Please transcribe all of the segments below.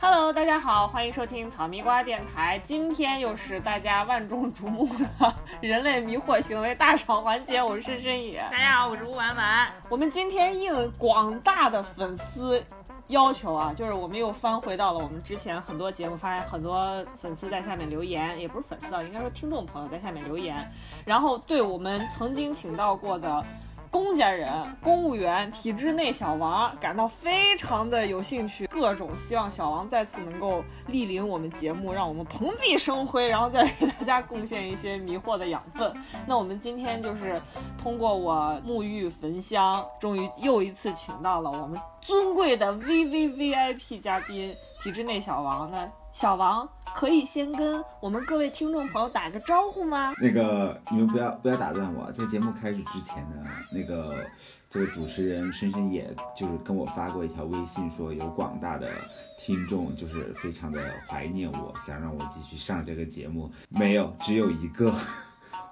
Hello，大家好，欢迎收听草蜜瓜电台。今天又是大家万众瞩目的人类迷惑行为大赏环节，我是深深野。大家好，我是吴婉婉。我们今天应广大的粉丝要求啊，就是我们又翻回到了我们之前很多节目，发现很多粉丝在下面留言，也不是粉丝啊，应该说听众朋友在下面留言，然后对我们曾经请到过的。公家人、公务员、体制内小王感到非常的有兴趣，各种希望小王再次能够莅临我们节目，让我们蓬荜生辉，然后再给大家贡献一些迷惑的养分。那我们今天就是通过我沐浴焚香，终于又一次请到了我们尊贵的 VVVIP 嘉宾体制内小王。那小王可以先跟我们各位听众朋友打个招呼吗？那个你们不要不要打断我，在节目开始之前呢，那个这个主持人深深也就是跟我发过一条微信，说有广大的听众就是非常的怀念我，想让我继续上这个节目。没有，只有一个。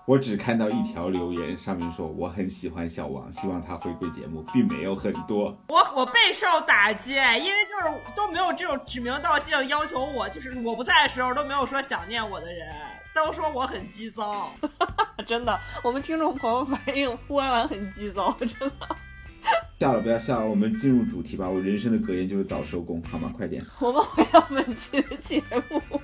我只看到一条留言，上面说我很喜欢小王，希望他回归节目，并没有很多。我我备受打击，因为就是都没有这种指名道姓要求我，就是我不在的时候都没有说想念我的人，都说我很急躁。真的，我们听众朋友反映弯弯很急躁，真的。笑了，不要笑了，我们进入主题吧。我人生的格言就是早收工，好吗？快点。我们回到本期的节目。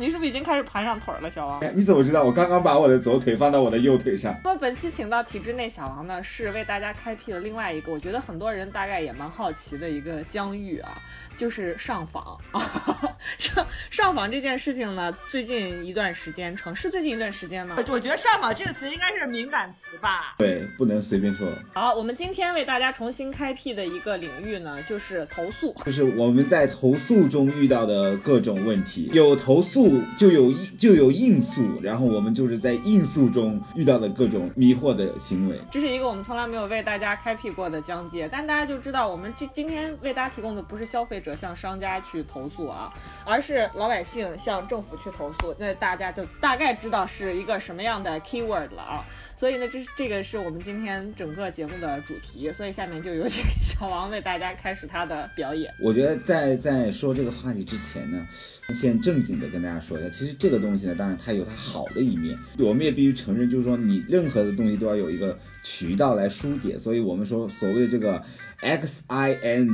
你是不是已经开始盘上腿了，小王？你怎么知道？我刚刚把我的左腿放到我的右腿上。那么本期请到体制内小王呢，是为大家开辟了另外一个，我觉得很多人大概也蛮好奇的一个疆域啊，就是上访啊。上上访这件事情呢，最近一段时间城市最近一段时间吗？我觉得上访这个词应该是敏感词吧？对，不能随便说。好，我们今天为大家重新开辟的一个领域呢，就是投诉，就是我们在投诉中遇到的各种问题，有投。诉就有就有应诉，然后我们就是在应诉中遇到的各种迷惑的行为。这是一个我们从来没有为大家开辟过的疆界，但大家就知道，我们这今天为大家提供的不是消费者向商家去投诉啊，而是老百姓向政府去投诉。那大家就大概知道是一个什么样的 keyword 了啊。所以呢，这是这个是我们今天整个节目的主题。所以下面就有请小王为大家开始他的表演。我觉得在在说这个话题之前呢，先正经的跟。大家说一下，其实这个东西呢，当然它有它好的一面，我们也必须承认，就是说你任何的东西都要有一个渠道来疏解，所以我们说所谓这个 X I N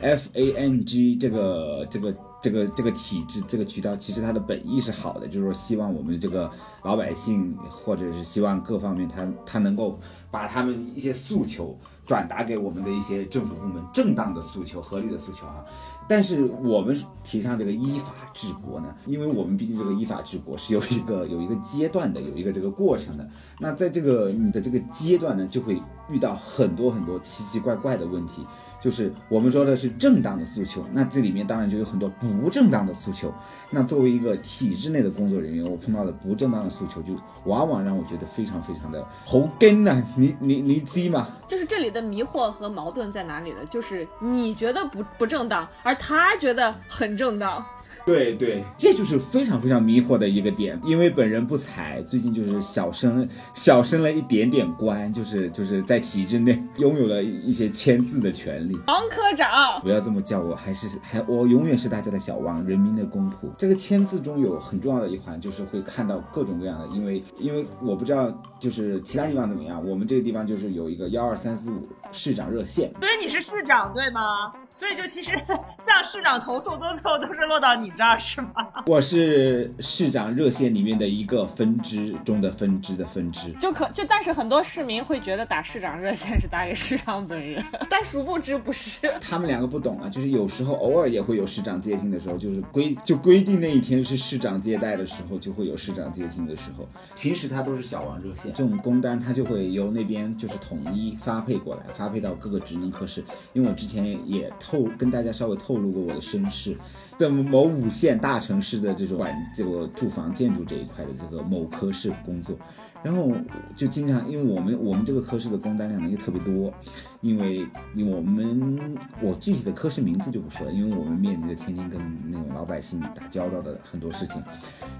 F A N G 这个这个这个这个体制这个渠道，其实它的本意是好的，就是说希望我们这个老百姓或者是希望各方面，他他能够把他们一些诉求转达给我们的一些政府部门，正当的诉求、合理的诉求哈。但是我们提倡这个依法治国呢，因为我们毕竟这个依法治国是有一个有一个阶段的，有一个这个过程的。那在这个你的这个阶段呢，就会遇到很多很多奇奇怪怪的问题。就是我们说的是正当的诉求，那这里面当然就有很多不正当的诉求。那作为一个体制内的工作人员，我碰到的不正当的诉求，就往往让我觉得非常非常的头根呐。你你你鸡吗？就是这里的迷惑和矛盾在哪里呢？就是你觉得不不正当，而他觉得很正当。对对，这就是非常非常迷惑的一个点。因为本人不才，最近就是小升小升了一点点官，就是就是在体制内拥有了一些签字的权利。王科长，不要这么叫我，还是还我永远是大家的小王，人民的公仆。这个签字中有很重要的一环，就是会看到各种各样的，因为因为我不知道就是其他地方怎么样，我们这个地方就是有一个幺二三四五市长热线。所以你是市长对吗？所以就其实 向市长投诉，多最后都是落到你。这是吗？我是市长热线里面的一个分支中的分支的分支，就可就但是很多市民会觉得打市长热线是打给市长本人，但殊不知不是。他们两个不懂啊，就是有时候偶尔也会有市长接听的时候，就是规就规定那一天是市长接待的时候，就会有市长接听的时候。平时他都是小王热线，这种工单他就会由那边就是统一发配过来，发配到各个职能科室。因为我之前也透跟大家稍微透露过我的身世。的某五线大城市的这种管这个住房建筑这一块的这个某科室工作，然后就经常，因为我们我们这个科室的工单量呢又特别多，因为因为我们我具体的科室名字就不说了，因为我们面临着天天跟那种老百姓打交道的很多事情。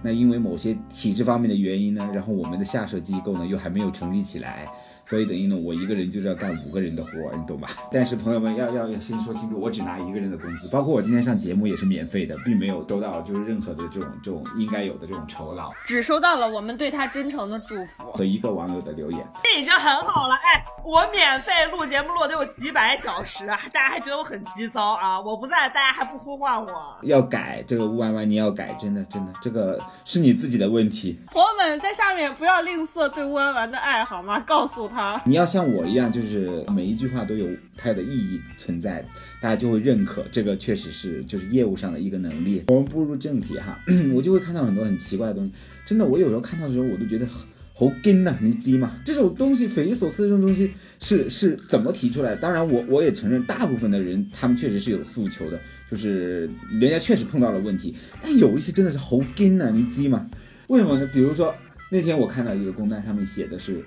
那因为某些体制方面的原因呢，然后我们的下设机构呢又还没有成立起来。所以等于呢，我一个人就是要干五个人的活，你懂吧？但是朋友们要要要先说清楚，我只拿一个人的工资，包括我今天上节目也是免费的，并没有收到就是任何的这种这种应该有的这种酬劳，只收到了我们对他真诚的祝福和一个网友的留言，这已经很好了。哎，我免费录节目录得有几百小时，大家还觉得我很急躁啊？我不在，大家还不呼唤我？要改这个乌弯弯，你要改，真的真的，这个是你自己的问题。朋友们在下面不要吝啬对乌弯弯的爱好吗？告诉他，你要像我。一样，就是每一句话都有它的意义存在，大家就会认可这个，确实是就是业务上的一个能力。我们步入正题哈，我就会看到很多很奇怪的东西。真的，我有时候看到的时候，我都觉得好惊呐，你知吗？这种东西匪夷所思这种东西是是怎么提出来的？当然，我我也承认，大部分的人他们确实是有诉求的，就是人家确实碰到了问题。但有一些真的是好惊呐，你知吗？为什么呢？比如说那天我看到一个工单上面写的是。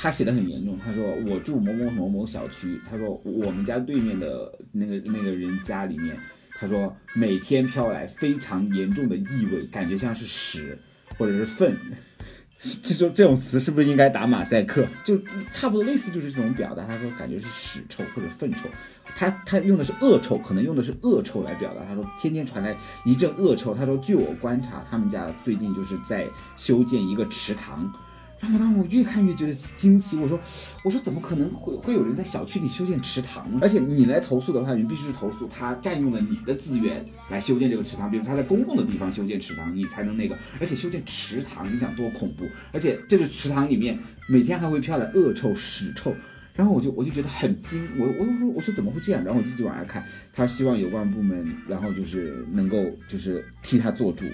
他写的很严重，他说我住某某某某小区，他说我们家对面的那个那个人家里面，他说每天飘来非常严重的异味，感觉像是屎或者是粪，这种这种词是不是应该打马赛克？就差不多类似就是这种表达。他说感觉是屎臭或者粪臭，他他用的是恶臭，可能用的是恶臭来表达。他说天天传来一阵恶臭。他说据我观察，他们家最近就是在修建一个池塘。然后，当我越看越觉得惊奇。我说，我说怎么可能会会有人在小区里修建池塘呢？而且你来投诉的话，你必须是投诉他占用了你的资源来修建这个池塘，比如他在公共的地方修建池塘，你才能那个。而且修建池塘，你想多恐怖？而且这个池塘里面每天还会飘来恶臭、屎臭。然后我就我就觉得很惊，我我我我说怎么会这样？然后我继续往下看，他希望有关部门，然后就是能够就是替他做主。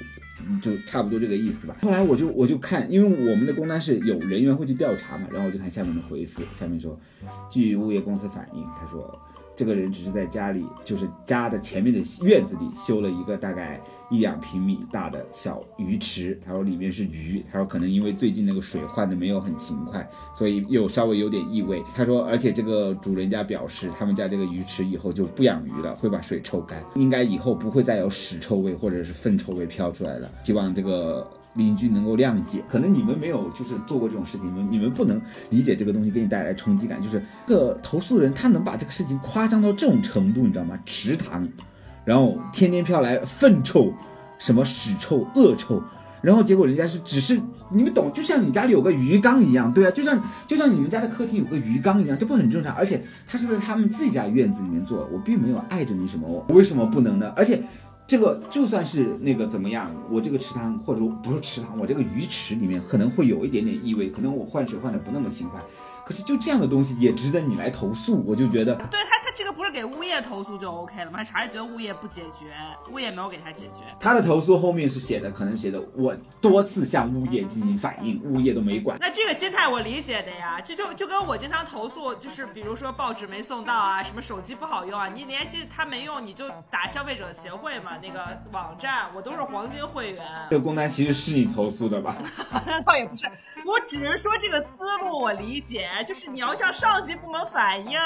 就差不多这个意思吧。后来我就我就看，因为我们的工单是有人员会去调查嘛，然后我就看下面的回复，下面说，据物业公司反映，他说。这个人只是在家里，就是家的前面的院子里修了一个大概一两平米大的小鱼池。他说里面是鱼。他说可能因为最近那个水换的没有很勤快，所以又稍微有点异味。他说，而且这个主人家表示，他们家这个鱼池以后就不养鱼了，会把水抽干，应该以后不会再有屎臭味或者是粪臭味飘出来了。希望这个。邻居能够谅解，可能你们没有就是做过这种事情，你们你们不能理解这个东西给你带来冲击感。就是个投诉人，他能把这个事情夸张到这种程度，你知道吗？池塘，然后天天飘来粪臭，什么屎臭、恶臭，然后结果人家是只是你们懂，就像你家里有个鱼缸一样，对啊，就像就像你们家的客厅有个鱼缸一样，这不很正常？而且他是在他们自己家院子里面做，我并没有碍着你什么，我为什么不能呢？而且。这个就算是那个怎么样，我这个池塘或者不是池塘，我这个鱼池里面可能会有一点点异味，可能我换水换的不那么勤快。可是就这样的东西也值得你来投诉，我就觉得，对他他这个不是给物业投诉就 OK 了吗？还啥也觉得物业不解决，物业没有给他解决。他的投诉后面是写的，可能写的我多次向物业进行反映，物业都没管。那这个心态我理解的呀，这就就跟我经常投诉，就是比如说报纸没送到啊，什么手机不好用啊，你联系他没用，你就打消费者协会嘛，那个网站我都是黄金会员。这个工单其实是你投诉的吧？倒也不是，我只是说这个思路我理解。就是你要向上级部门反映，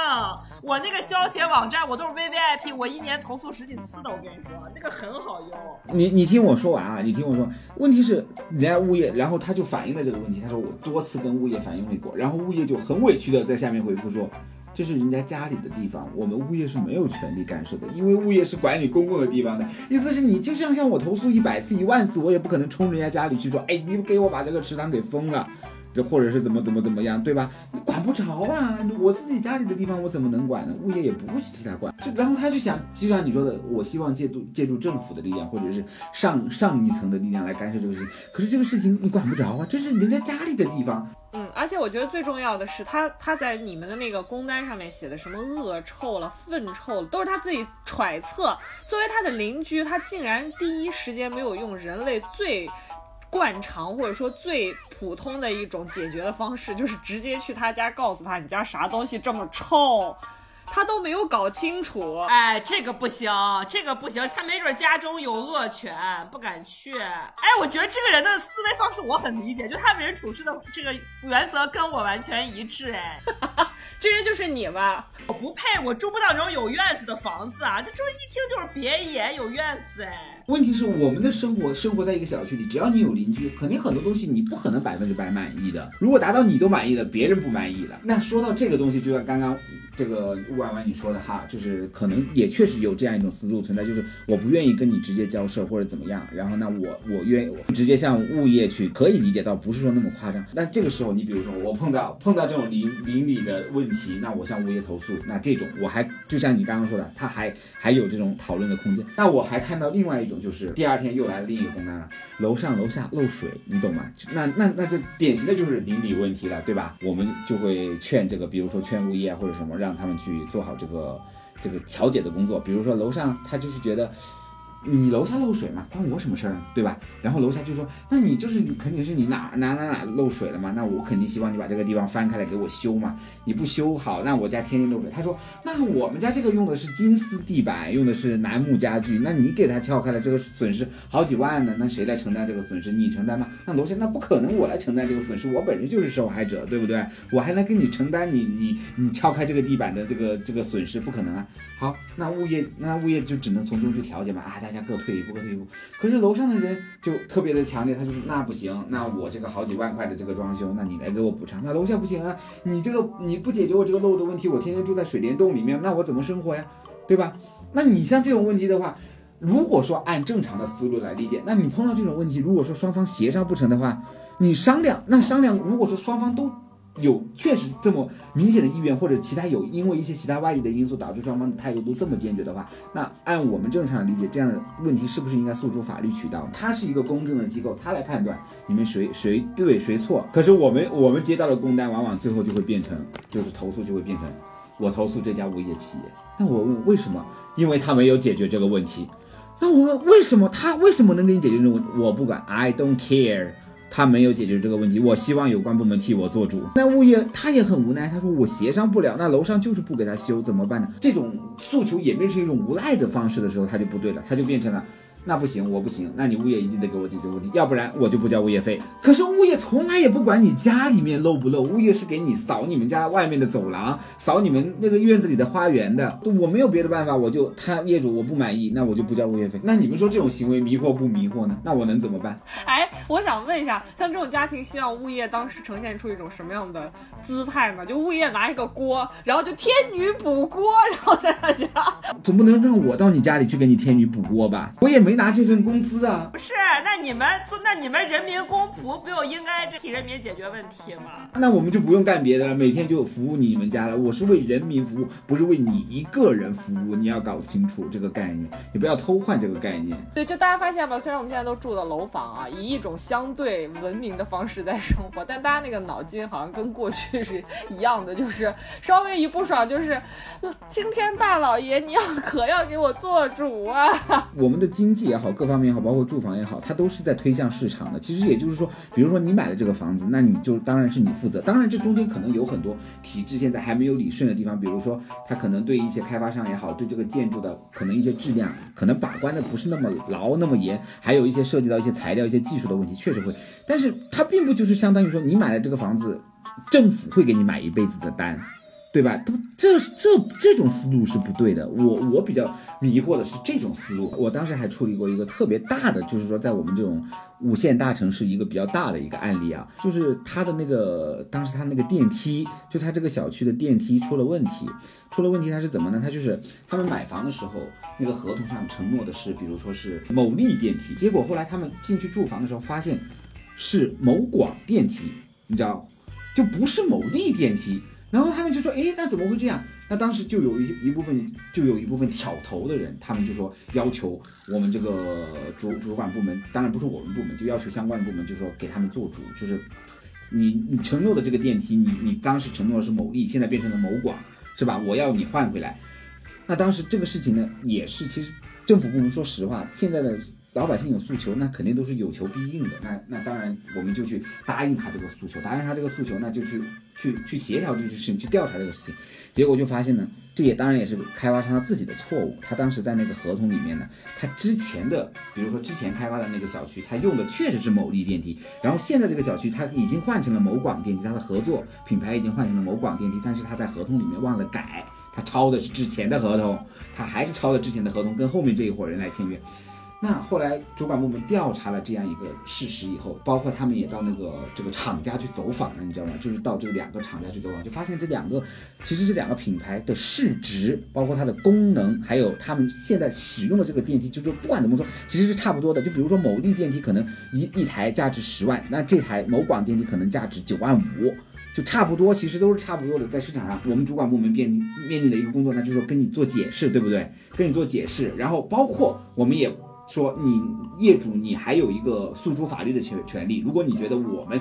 我那个消协网站我都是 V V I P，我一年投诉十几次的，我跟你说，那个很好用。你你听我说完啊，你听我说，问题是人家物业，然后他就反映了这个问题，他说我多次跟物业反映过，然后物业就很委屈的在下面回复说，这是人家家里的地方，我们物业是没有权利干涉的，因为物业是管理公共的地方的，意思是你就像向我投诉一百次一万次，我也不可能冲人家家里去说，哎，你给我把这个池塘给封了。或者是怎么怎么怎么样，对吧？你管不着啊！我自己家里的地方，我怎么能管呢？物业也不会去替他管。就然后他就想，就像你说的，我希望借助借助政府的力量，或者是上上一层的力量来干涉这个事情。可是这个事情你管不着啊，这是人家家里的地方。嗯，而且我觉得最重要的是，他他在你们的那个工单上面写的什么恶臭了、粪臭了，都是他自己揣测。作为他的邻居，他竟然第一时间没有用人类最。惯常或者说最普通的一种解决的方式，就是直接去他家告诉他你家啥东西这么臭，他都没有搞清楚。哎，这个不行，这个不行，他没准家中有恶犬，不敢去。哎，我觉得这个人的思维方式我很理解，就他为人处事的这个原则跟我完全一致。哎，这人就是你吧？我不配，我住不到那种有院子的房子啊！这这一听就是别野，有院子哎。问题是我们的生活生活在一个小区里，只要你有邻居，肯定很多东西你不可能百分之百满意的。如果达到你都满意了，别人不满意了，那说到这个东西，就像刚刚。这个吴婉婉你说的哈，就是可能也确实有这样一种思路存在，就是我不愿意跟你直接交涉或者怎么样，然后那我我愿意我直接向物业去，可以理解到不是说那么夸张。但这个时候你比如说我碰到碰到这种邻邻里的问题，那我向物业投诉，那这种我还就像你刚刚说的，他还还有这种讨论的空间。那我还看到另外一种，就是第二天又来另一个工单了，楼上楼下漏水，你懂吗？那那那就典型的就是邻里问题了，对吧？我们就会劝这个，比如说劝物业或者什么让。让他们去做好这个这个调解的工作，比如说楼上他就是觉得。你楼下漏水嘛，关我什么事儿呢？对吧？然后楼下就说，那你就是肯定是你哪哪哪哪漏水了嘛？那我肯定希望你把这个地方翻开来给我修嘛。你不修好，那我家天天漏水。他说，那我们家这个用的是金丝地板，用的是楠木家具，那你给他撬开了，这个损失好几万呢，那谁来承担这个损失？你承担吗？那楼下那不可能，我来承担这个损失，我本身就是受害者，对不对？我还能跟你承担你你你撬开这个地板的这个这个损失？不可能啊。好，那物业那物业就只能从中去调解嘛。啊，大家各退一步，各退一步。可是楼上的人就特别的强烈，他就说那不行，那我这个好几万块的这个装修，那你来给我补偿。那楼下不行啊，你这个你不解决我这个漏的问题，我天天住在水帘洞里面，那我怎么生活呀？对吧？那你像这种问题的话，如果说按正常的思路来理解，那你碰到这种问题，如果说双方协商不成的话，你商量，那商量，如果说双方都。有确实这么明显的意愿，或者其他有因为一些其他外力的因素导致双方的态度都这么坚决的话，那按我们正常的理解，这样的问题是不是应该诉诸法律渠道？它是一个公正的机构，它来判断你们谁谁对谁错。可是我们我们接到的工单，往往最后就会变成就是投诉就会变成我投诉这家物业企业。那我问为什么？因为他没有解决这个问题。那我问为什么他为什么能给你解决这个问题？我不管，I don't care。他没有解决这个问题，我希望有关部门替我做主。那物业他也很无奈，他说我协商不了，那楼上就是不给他修，怎么办呢？这种诉求演变成一种无赖的方式的时候，他就不对了，他就变成了。那不行，我不行，那你物业一定得给我解决问题，要不然我就不交物业费。可是物业从来也不管你家里面漏不漏，物业是给你扫你们家外面的走廊，扫你们那个院子里的花园的。我没有别的办法，我就他业主我不满意，那我就不交物业费。那你们说这种行为迷惑不迷惑呢？那我能怎么办？哎，我想问一下，像这种家庭，希望物业当时呈现出一种什么样的姿态呢？就物业拿一个锅，然后就天女补锅，然后在他家，总不能让我到你家里去给你天女补锅吧？我也没。拿这份工资啊？不是，那你们做，那你们人民公仆不就应该替人民解决问题吗？那我们就不用干别的了，每天就服务你们家了。我是为人民服务，不是为你一个人服务。你要搞清楚这个概念，你不要偷换这个概念。对，就大家发现吧，虽然我们现在都住的楼房啊，以一种相对文明的方式在生活，但大家那个脑筋好像跟过去是一样的，就是稍微一不爽就是青天大老爷，你要可要给我做主啊！我们的经也好，各方面也好，包括住房也好，它都是在推向市场的。其实也就是说，比如说你买了这个房子，那你就当然是你负责。当然，这中间可能有很多体制现在还没有理顺的地方，比如说它可能对一些开发商也好，对这个建筑的可能一些质量，可能把关的不是那么牢、那么严，还有一些涉及到一些材料、一些技术的问题，确实会。但是它并不就是相当于说你买了这个房子，政府会给你买一辈子的单。对吧？不这这这种思路是不对的。我我比较迷惑的是这种思路。我当时还处理过一个特别大的，就是说在我们这种五线大城市一个比较大的一个案例啊，就是他的那个当时他那个电梯，就他这个小区的电梯出了问题，出了问题他是怎么呢？他就是他们买房的时候那个合同上承诺的是，比如说是某利电梯，结果后来他们进去住房的时候发现是某广电梯，你知道，就不是某利电梯。然后他们就说，哎，那怎么会这样？那当时就有一一部分，就有一部分挑头的人，他们就说要求我们这个主主管部门，当然不是我们部门，就要求相关的部门，就说给他们做主，就是你你承诺的这个电梯，你你当时承诺的是某利，现在变成了某广，是吧？我要你换回来。那当时这个事情呢，也是其实政府部门说实话，现在的老百姓有诉求，那肯定都是有求必应的。那那当然，我们就去答应他这个诉求，答应他这个诉求，那就去去去协调这件事情，去调查这个事情。结果就发现呢，这也当然也是开发商他自己的错误。他当时在那个合同里面呢，他之前的，比如说之前开发的那个小区，他用的确实是某利电梯，然后现在这个小区他已经换成了某广电梯，它的合作品牌已经换成了某广电梯，但是他在合同里面忘了改，他抄的是之前的合同，他还是抄的之前的合同，跟后面这一伙人来签约。那后来主管部门调查了这样一个事实以后，包括他们也到那个这个厂家去走访了，你知道吗？就是到这两个厂家去走访，就发现这两个其实这两个品牌的市值，包括它的功能，还有他们现在使用的这个电梯，就是不管怎么说，其实是差不多的。就比如说某利电梯可能一一台价值十万，那这台某广电梯可能价值九万五。就差不多，其实都是差不多的。在市场上，我们主管部门面临面临的一个工作，那就是说跟你做解释，对不对？跟你做解释，然后包括我们也说，你业主你还有一个诉诸法律的权权利。如果你觉得我们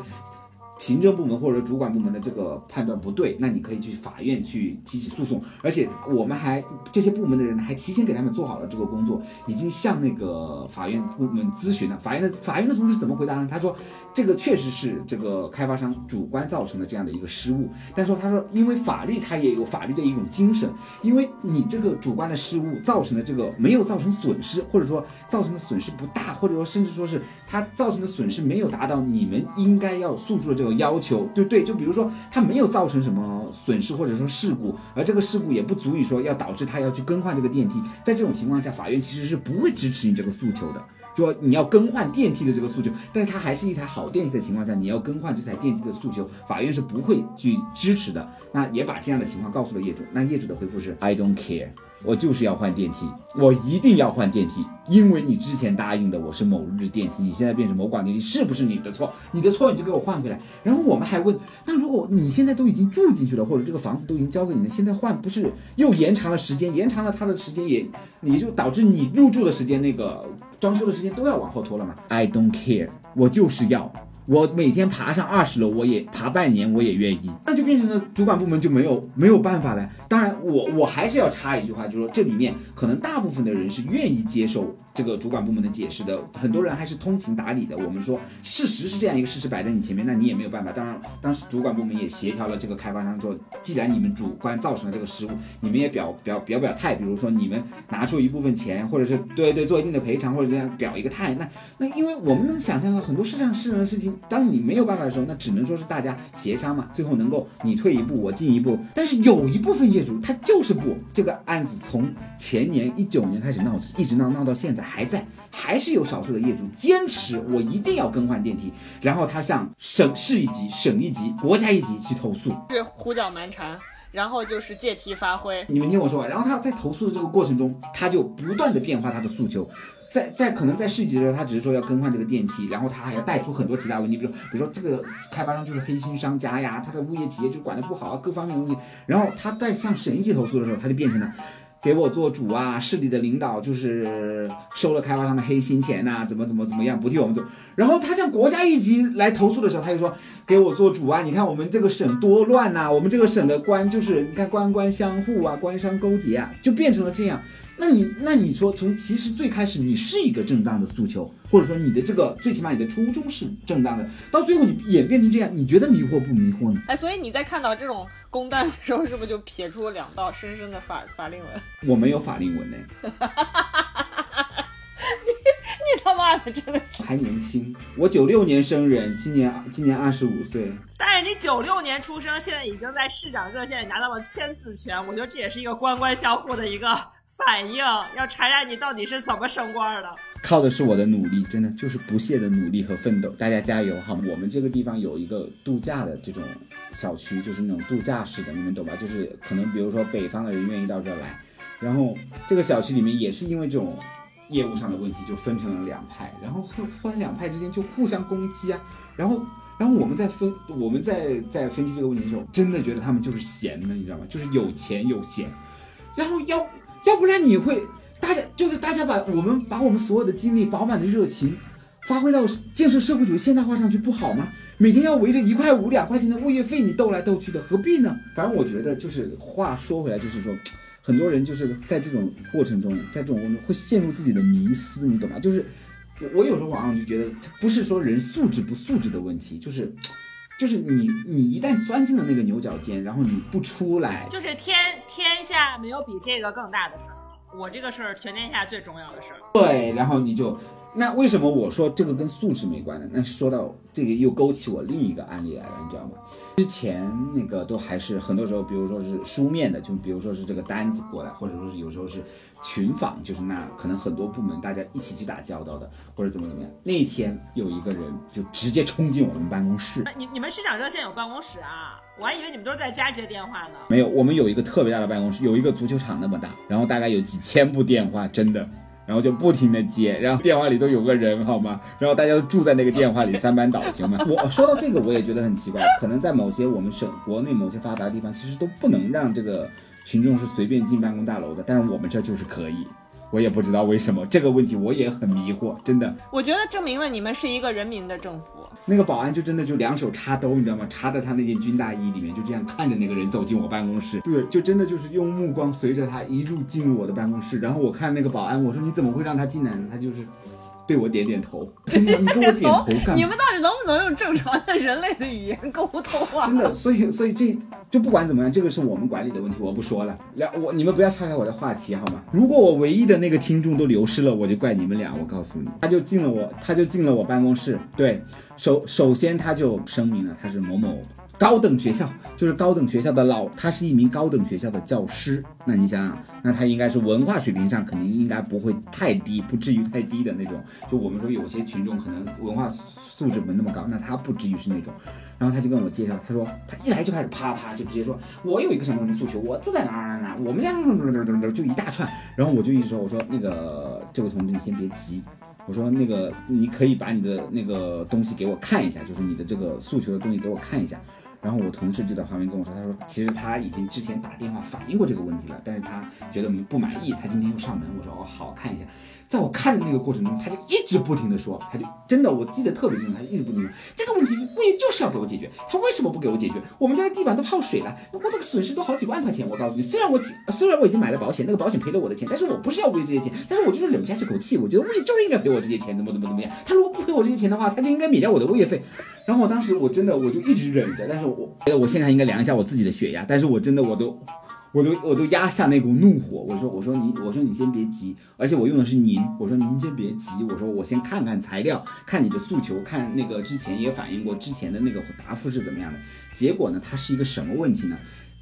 行政部门或者主管部门的这个判断不对，那你可以去法院去提起诉讼。而且我们还这些部门的人还提前给他们做好了这个工作，已经向那个法院部门咨询了。法院的法院的同事怎么回答呢？他说，这个确实是这个开发商主观造成的这样的一个失误。但是他说，因为法律它也有法律的一种精神，因为你这个主观的失误造成的这个没有造成损失，或者说造成的损失不大，或者说甚至说是它造成的损失没有达到你们应该要诉诸的这个有要求，对不对，就比如说它没有造成什么损失或者说事故，而这个事故也不足以说要导致他要去更换这个电梯，在这种情况下，法院其实是不会支持你这个诉求的。说你要更换电梯的这个诉求，但是它还是一台好电梯的情况下，你要更换这台电梯的诉求，法院是不会去支持的。那也把这样的情况告诉了业主，那业主的回复是 I don't care，我就是要换电梯，我一定要换电梯，因为你之前答应的我是某日电梯，你现在变成某广电梯，是不是你的错？你的错你就给我换回来。然后我们还问，那如果你现在都已经住进去了，或者这个房子都已经交给你了，现在换不是又延长了时间，延长了它的时间也，也就导致你入住的时间那个。装修的时间都要往后拖了吗？I don't care，我就是要。我每天爬上二十楼，我也爬半年，我也愿意。那就变成了主管部门就没有没有办法了。当然，我我还是要插一句话，就是说这里面可能大部分的人是愿意接受这个主管部门的解释的，很多人还是通情达理的。我们说事实是这样一个事实摆在你前面，那你也没有办法。当然，当时主管部门也协调了这个开发商说，既然你们主观造成了这个失误，你们也表表表表态，比如说你们拿出一部分钱，或者是对对做一定的赔偿，或者这样表一个态。那那因为我们能想象到很多世上世人的事情。当你没有办法的时候，那只能说是大家协商嘛，最后能够你退一步，我进一步。但是有一部分业主他就是不，这个案子从前年一九年开始闹起，一直闹闹到现在还在，还是有少数的业主坚持我一定要更换电梯，然后他向省市一级、省一级、国家一级去投诉，是胡搅蛮缠，然后就是借题发挥。你们听我说完，然后他在投诉的这个过程中，他就不断的变化他的诉求。在在可能在市级的时候，他只是说要更换这个电梯，然后他还要带出很多其他问题，比如比如说这个开发商就是黑心商家呀，他的物业企业就管的不好啊，各方面东西。然后他在向省一级投诉的时候，他就变成了给我做主啊，市里的领导就是收了开发商的黑心钱呐，怎么怎么怎么样不替我们做。然后他向国家一级来投诉的时候，他就说给我做主啊，你看我们这个省多乱呐，我们这个省的官就是你看官官相护啊，官商勾结啊，就变成了这样。那你那你说，从其实最开始你是一个正当的诉求，或者说你的这个最起码你的初衷是正当的，到最后你演变成这样，你觉得迷惑不迷惑呢？哎，所以你在看到这种公单的时候，是不是就撇出两道深深的法法令纹？我没有法令纹呢。你你他妈的真的是还年轻，我九六年生人，今年今年二十五岁。但是你九六年出生，现在已经在市长热线里拿到了签字权，我觉得这也是一个官官相护的一个。反应要查查你到底是怎么升官的，靠的是我的努力，真的就是不懈的努力和奋斗。大家加油哈！我们这个地方有一个度假的这种小区，就是那种度假式的，你们懂吧？就是可能比如说北方的人愿意到这儿来，然后这个小区里面也是因为这种业务上的问题，就分成了两派，然后后后来两派之间就互相攻击啊，然后然后我们在分我们在在分析这个问题的时候，真的觉得他们就是闲的，你知道吗？就是有钱有闲，然后要。要不然你会，大家就是大家把我们把我们所有的精力、饱满的热情，发挥到建设社会主义现代化上去，不好吗？每天要围着一块五、两块钱的物业费你斗来斗去的，何必呢？反正我觉得就是话说回来，就是说，很多人就是在这种过程中，在这种过程中会陷入自己的迷思，你懂吗？就是我我有时候往往就觉得，不是说人素质不素质的问题，就是就是你你一旦钻进了那个牛角尖，然后你不出来，就是天天下没有比这个更大的事儿。我这个事儿全天下最重要的事儿。对，然后你就，那为什么我说这个跟素质没关呢？那说到这个又勾起我另一个案例来了，你知道吗？之前那个都还是很多时候，比如说是书面的，就比如说是这个单子过来，或者说是有时候是群访，就是那可能很多部门大家一起去打交道的，或者怎么怎么样。那天有一个人就直接冲进我们办公室，哎你你们市长热线有办公室啊？我还以为你们都是在家接电话呢。没有，我们有一个特别大的办公室，有一个足球场那么大，然后大概有几千部电话，真的，然后就不停的接，然后电话里都有个人，好吗？然后大家都住在那个电话里，三班倒，行吗？我说到这个，我也觉得很奇怪，可能在某些我们省国内某些发达的地方，其实都不能让这个群众是随便进办公大楼的，但是我们这就是可以。我也不知道为什么这个问题，我也很迷惑，真的。我觉得证明了你们是一个人民的政府。那个保安就真的就两手插兜，你知道吗？插在他那件军大衣里面，就这样看着那个人走进我办公室。对，就真的就是用目光随着他一路进入我的办公室。然后我看那个保安，我说你怎么会让他进来呢？他就是对我点点头。真的，你跟我点头干嘛？你们到底能不能用正常的人类的语言沟通啊？真的，所以所以这就不管怎么样，这个是我们管理的问题，我不说了。然我你们不要岔开我的话题好吗？如果我唯一的那个听众都流失了，我就怪你们俩。我告诉你，他就进了我，他就进了我办公室。对，首首先他就声明了他是某某高等学校，就是高等学校的老，他是一名高等学校的教师。那你想想，那他应该是文化水平上肯定应该不会太低，不至于太低的那种。就我们说有些群众可能文化素质没那么高，那他不至于是那种。然后他就跟我介绍，他说他一来就开始啪啪就直接说，我有一个什么什么诉求，我住在哪儿哪哪，我们家什么什么什么什么就一大串。然后我就一直说，我说那个这位同志你先别急，我说那个你可以把你的那个东西给我看一下，就是你的这个诉求的东西给我看一下。然后我同事就在旁边跟我说，他说其实他已经之前打电话反映过这个问题了，但是他觉得我们不满意，他今天又上门。我说哦好看一下。在我看的那个过程中，他就一直不停的说，他就真的我记得特别清楚，他就一直不停的这个问题物业就是要给我解决，他为什么不给我解决？我们家的地板都泡水了，我这个损失都好几万块钱。我告诉你，虽然我虽然我已经买了保险，那个保险赔了我的钱，但是我不是要物业这些钱，但是我就是忍不下这口气，我觉得物业就是应该赔我这些钱，怎么怎么怎么样？他如果不赔我这些钱的话，他就应该免掉我的物业费。然后我当时我真的我就一直忍着，但是我我现在应该量一下我自己的血压，但是我真的我都。我都我都压下那股怒火，我说我说你我说你先别急，而且我用的是您，我说您先别急，我说我先看看材料，看你的诉求，看那个之前也反映过之前的那个答复是怎么样的。结果呢，它是一个什么问题呢？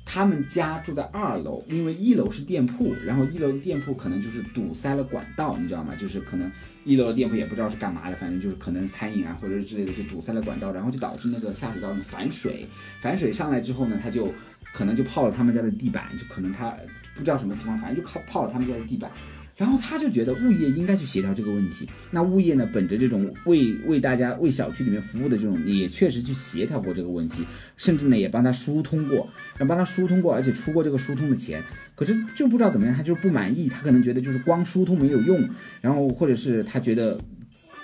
他们家住在二楼，因为一楼是店铺，然后一楼的店铺可能就是堵塞了管道，你知道吗？就是可能一楼的店铺也不知道是干嘛的，反正就是可能餐饮啊或者之类的就堵塞了管道，然后就导致那个下水道呢反水，反水上来之后呢，它就可能就泡了他们家的地板，就可能他不知道什么情况，反正就靠泡了他们家的地板。然后他就觉得物业应该去协调这个问题。那物业呢，本着这种为为大家为小区里面服务的这种，也确实去协调过这个问题，甚至呢也帮他疏通过，然后帮他疏通过，而且出过这个疏通的钱。可是就不知道怎么样，他就是不满意，他可能觉得就是光疏通没有用，然后或者是他觉得。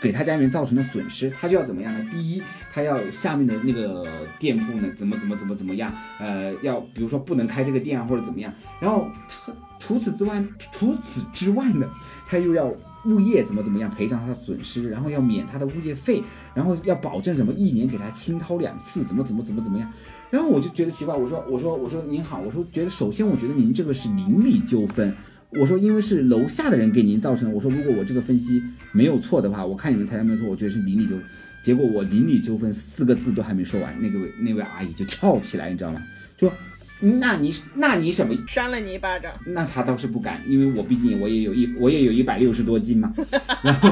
给他家里面造成的损失，他就要怎么样呢？第一，他要下面的那个店铺呢，怎么怎么怎么怎么样？呃，要比如说不能开这个店啊，或者怎么样。然后他除此之外，除此之外呢，他又要物业怎么怎么样赔偿他的损失，然后要免他的物业费，然后要保证什么一年给他清掏两次，怎么怎么怎么怎么样。然后我就觉得奇怪，我说我说我说您好，我说觉得首先我觉得您这个是邻里纠纷。我说，因为是楼下的人给您造成的。我说，如果我这个分析没有错的话，我看你们材料没有错，我觉得是邻里纠。结果我邻里纠纷四个字都还没说完，那个位那位阿姨就跳起来，你知道吗？说，那你那你什么？扇了你一巴掌。那他倒是不敢，因为我毕竟我也有一我也有一百六十多斤嘛。然后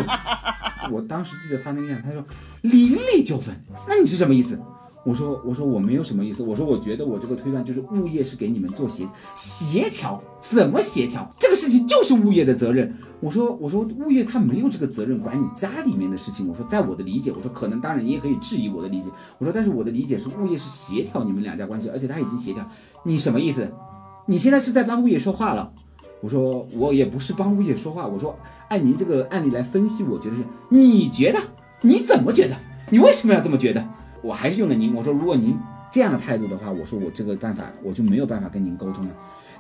我当时记得他那个样，他说邻里纠纷，那你是什么意思？我说我说我没有什么意思，我说我觉得我这个推断就是物业是给你们做协协调，怎么协调？这个事情就是物业的责任。我说我说物业他没有这个责任管你家里面的事情。我说在我的理解，我说可能当然你也可以质疑我的理解。我说但是我的理解是物业是协调你们两家关系，而且他已经协调。你什么意思？你现在是在帮物业说话了？我说我也不是帮物业说话，我说按您这个案例来分析，我觉得是你觉得你怎么觉得？你为什么要这么觉得？我还是用的您，我说如果您这样的态度的话，我说我这个办法我就没有办法跟您沟通了。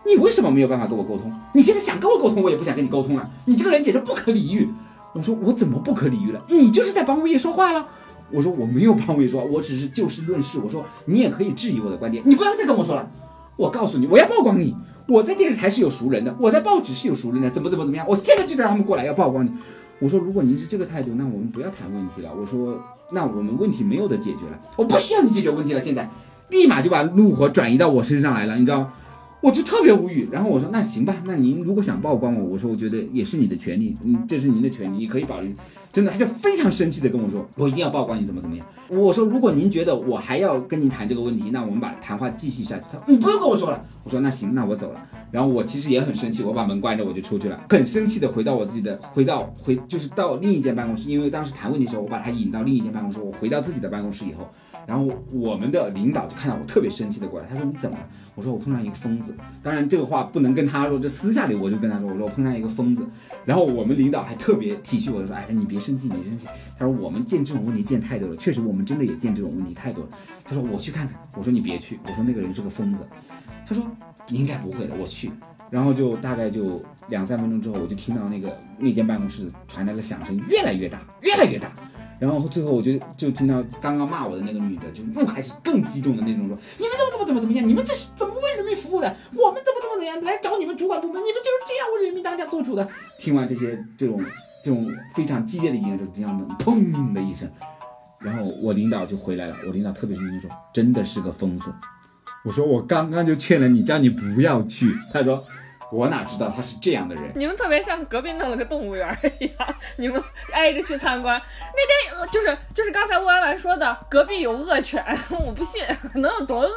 你为什么没有办法跟我沟通？你现在想跟我沟通，我也不想跟你沟通了。你这个人简直不可理喻。我说我怎么不可理喻了？你就是在帮物业说话了。我说我没有帮物业说话，我只是就事论事。我说你也可以质疑我的观点，你不要再跟我说了。我告诉你，我要曝光你。我在电视台是有熟人的，我在报纸是有熟人的，怎么怎么怎么样？我现在就让他们过来要曝光你。我说如果您是这个态度，那我们不要谈问题了。我说那我们问题没有的解决了，我不需要你解决问题了。现在立马就把怒火转移到我身上来了，你知道吗？我就特别无语。然后我说那行吧，那您如果想曝光我，我说我觉得也是你的权利，嗯，这是您的权利，你可以保留。真的，他就非常生气的跟我说，我一定要曝光你怎么怎么样。我说如果您觉得我还要跟您谈这个问题，那我们把谈话继续下去。他你不用跟我说了。我说那行，那我走了。然后我其实也很生气，我把门关着我就出去了，很生气的回到我自己的，回到回就是到另一间办公室，因为当时谈问题的时候，我把他引到另一间办公室。我回到自己的办公室以后，然后我们的领导就看到我特别生气的过来，他说你怎么了？我说我碰上一个疯子。当然这个话不能跟他说，这私下里我就跟他说，我说我碰上一个疯子。然后我们领导还特别体恤我，说哎你别生气，别生气。他说我们见这种问题见太多了，确实我们真的也见这种问题太多了。他说我去看看，我说你别去，我说那个人是个疯子。他说应该不会的，我去。然后就大概就两三分钟之后，我就听到那个那间办公室传来了响声，越来越大，越来越大。然后最后我就就听到刚刚骂我的那个女的，就又开始更激动的那种说：“你们怎么怎么怎么怎么样？你们这是怎么为人民服务的？我们怎么怎么怎么样来找你们主管部门？你们就是这样为人民当家做主的。”听完这些这种这种非常激烈的言论，就听到门砰的一声，然后我领导就回来了。我领导特别生气说：“真的是个疯子。”我说：“我刚刚就劝了你，叫你不要去。”他说。我哪知道他是这样的人？你们特别像隔壁弄了个动物园一样，你们挨着去参观。那边就是就是刚才吴婉婉说的，隔壁有恶犬，我不信 能有多恶。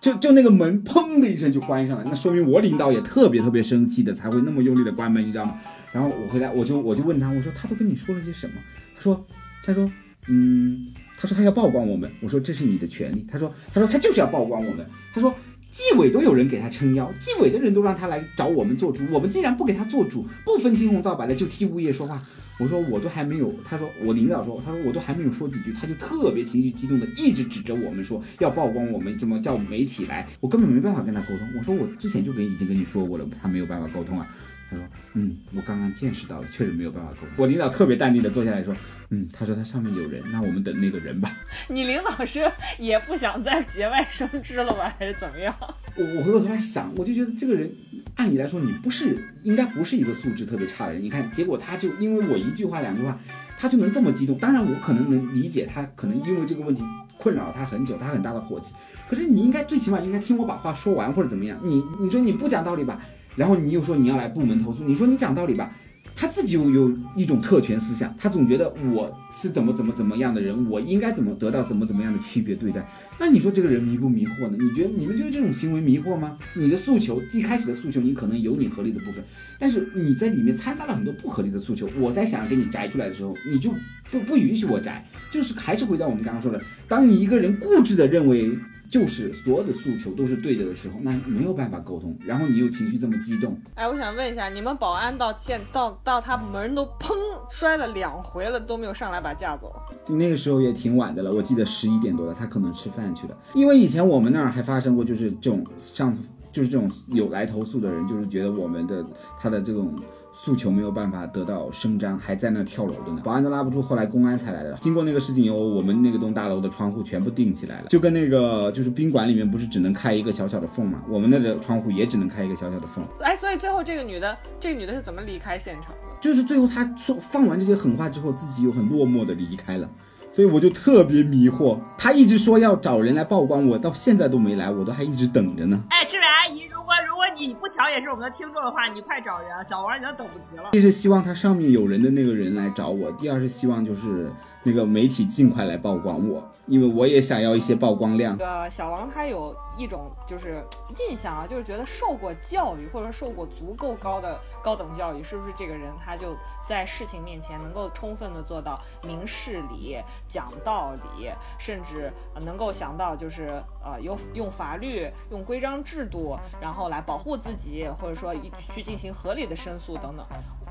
就就那个门砰的一声就关上了，那说明我领导也特别特别生气的，才会那么用力的关门，你知道吗？然后我回来，我就我就问他，我说他都跟你说了些什么？他说他说嗯，他说他要曝光我们。我说这是你的权利。他说他说他就是要曝光我们。他说。纪委都有人给他撑腰，纪委的人都让他来找我们做主，我们既然不给他做主，不分青红皂白的就替物业说话。我说我都还没有，他说我领导说，他说我都还没有说几句，他就特别情绪激动的一直指着我们说要曝光我们，怎么叫媒体来，我根本没办法跟他沟通。我说我之前就跟已经跟你说过了，他没有办法沟通啊。他说：“嗯，我刚刚见识到了，确实没有办法沟通。”我领导特别淡定的坐下来说：“嗯，他说他上面有人，那我们等那个人吧。”你领导是也不想再节外生枝了吧，还是怎么样？我我回过头来想，我就觉得这个人，按理来说你不是应该不是一个素质特别差的人。你看，结果他就因为我一句话两句话，他就能这么激动。当然，我可能能理解他，可能因为这个问题困扰了他很久，他很大的火气。可是你应该最起码应该听我把话说完，或者怎么样？你你说你不讲道理吧？然后你又说你要来部门投诉，你说你讲道理吧，他自己又有一种特权思想，他总觉得我是怎么怎么怎么样的人，我应该怎么得到怎么怎么样的区别对待。那你说这个人迷不迷惑呢？你觉得你们觉得这种行为迷惑吗？你的诉求一开始的诉求，你可能有你合理的部分，但是你在里面掺杂了很多不合理的诉求。我在想要给你摘出来的时候，你就不不允许我摘，就是还是回到我们刚刚说的，当你一个人固执的认为。就是所有的诉求都是对的的时候，那没有办法沟通。然后你又情绪这么激动，哎，我想问一下，你们保安到现到到他门都砰摔了两回了，都没有上来把架走。那个时候也挺晚的了，我记得十一点多了，他可能吃饭去了。因为以前我们那儿还发生过，就是这种上就是这种有来投诉的人，就是觉得我们的他的这种。诉求没有办法得到伸张，还在那跳楼的呢，保安都拉不住，后来公安才来的。经过那个事情以后，我们那个栋大楼的窗户全部钉起来了，就跟那个就是宾馆里面不是只能开一个小小的缝嘛，我们那个窗户也只能开一个小小的缝。哎，所以最后这个女的，这个女的是怎么离开现场的？就是最后她说放完这些狠话之后，自己又很落寞的离开了。所以我就特别迷惑，他一直说要找人来曝光我，到现在都没来，我都还一直等着呢。哎，这位阿姨。如果如果你你不巧也是我们的听众的话，你快找人，小王已经等不及了。一是希望他上面有人的那个人来找我，第二是希望就是那个媒体尽快来曝光我，因为我也想要一些曝光量。呃小王他有一种就是印象啊，就是觉得受过教育或者受过足够高的高等教育，是不是这个人他就在事情面前能够充分的做到明事理、讲道理，甚至能够想到就是呃有用法律、用规章制度，然后来保护自己，或者说去进行合理的申诉等等。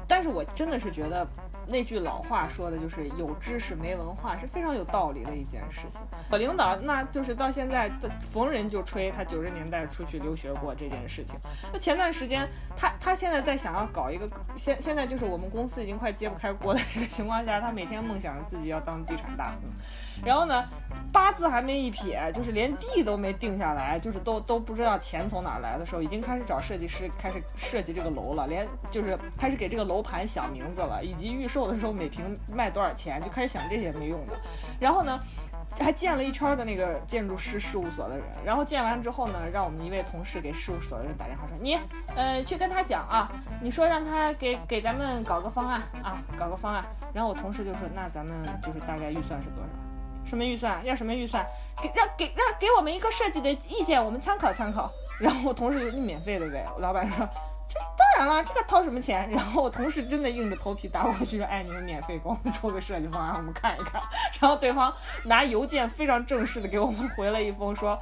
但是我真的是觉得那句老话说的就是有知识没文化是非常有道理的一件事情。我领导那就是到现在逢人就吹他九十年代出去留学过这件事情。那前段时间他他现在在想要搞一个现现在就是我们公司已经快揭不开锅的这个情况下，他每天梦想着自己要当地产大亨。然后呢，八字还没一撇，就是连地都没定下来，就是都都不知道钱从哪来的时候，已经开始找设计师开始设计这个楼了，连就是开始给这个楼楼盘想名字了，以及预售的时候每平卖多少钱，就开始想这些没用的。然后呢？还见了一圈的那个建筑师事务所的人，然后见完之后呢，让我们一位同事给事务所的人打电话说：“你，呃，去跟他讲啊，你说让他给给咱们搞个方案啊，搞个方案。”然后我同事就说：“那咱们就是大概预算是多少？什么预算？要什么预算？给让给让给我们一个设计的意见，我们参考参考。”然后我同事就免费的呗。老板说。这当然了，这个掏什么钱？然后我同事真的硬着头皮打过去说：“哎，你们免费给我们出个设计方案，我们看一看。”然后对方拿邮件非常正式的给我们回了一封说：“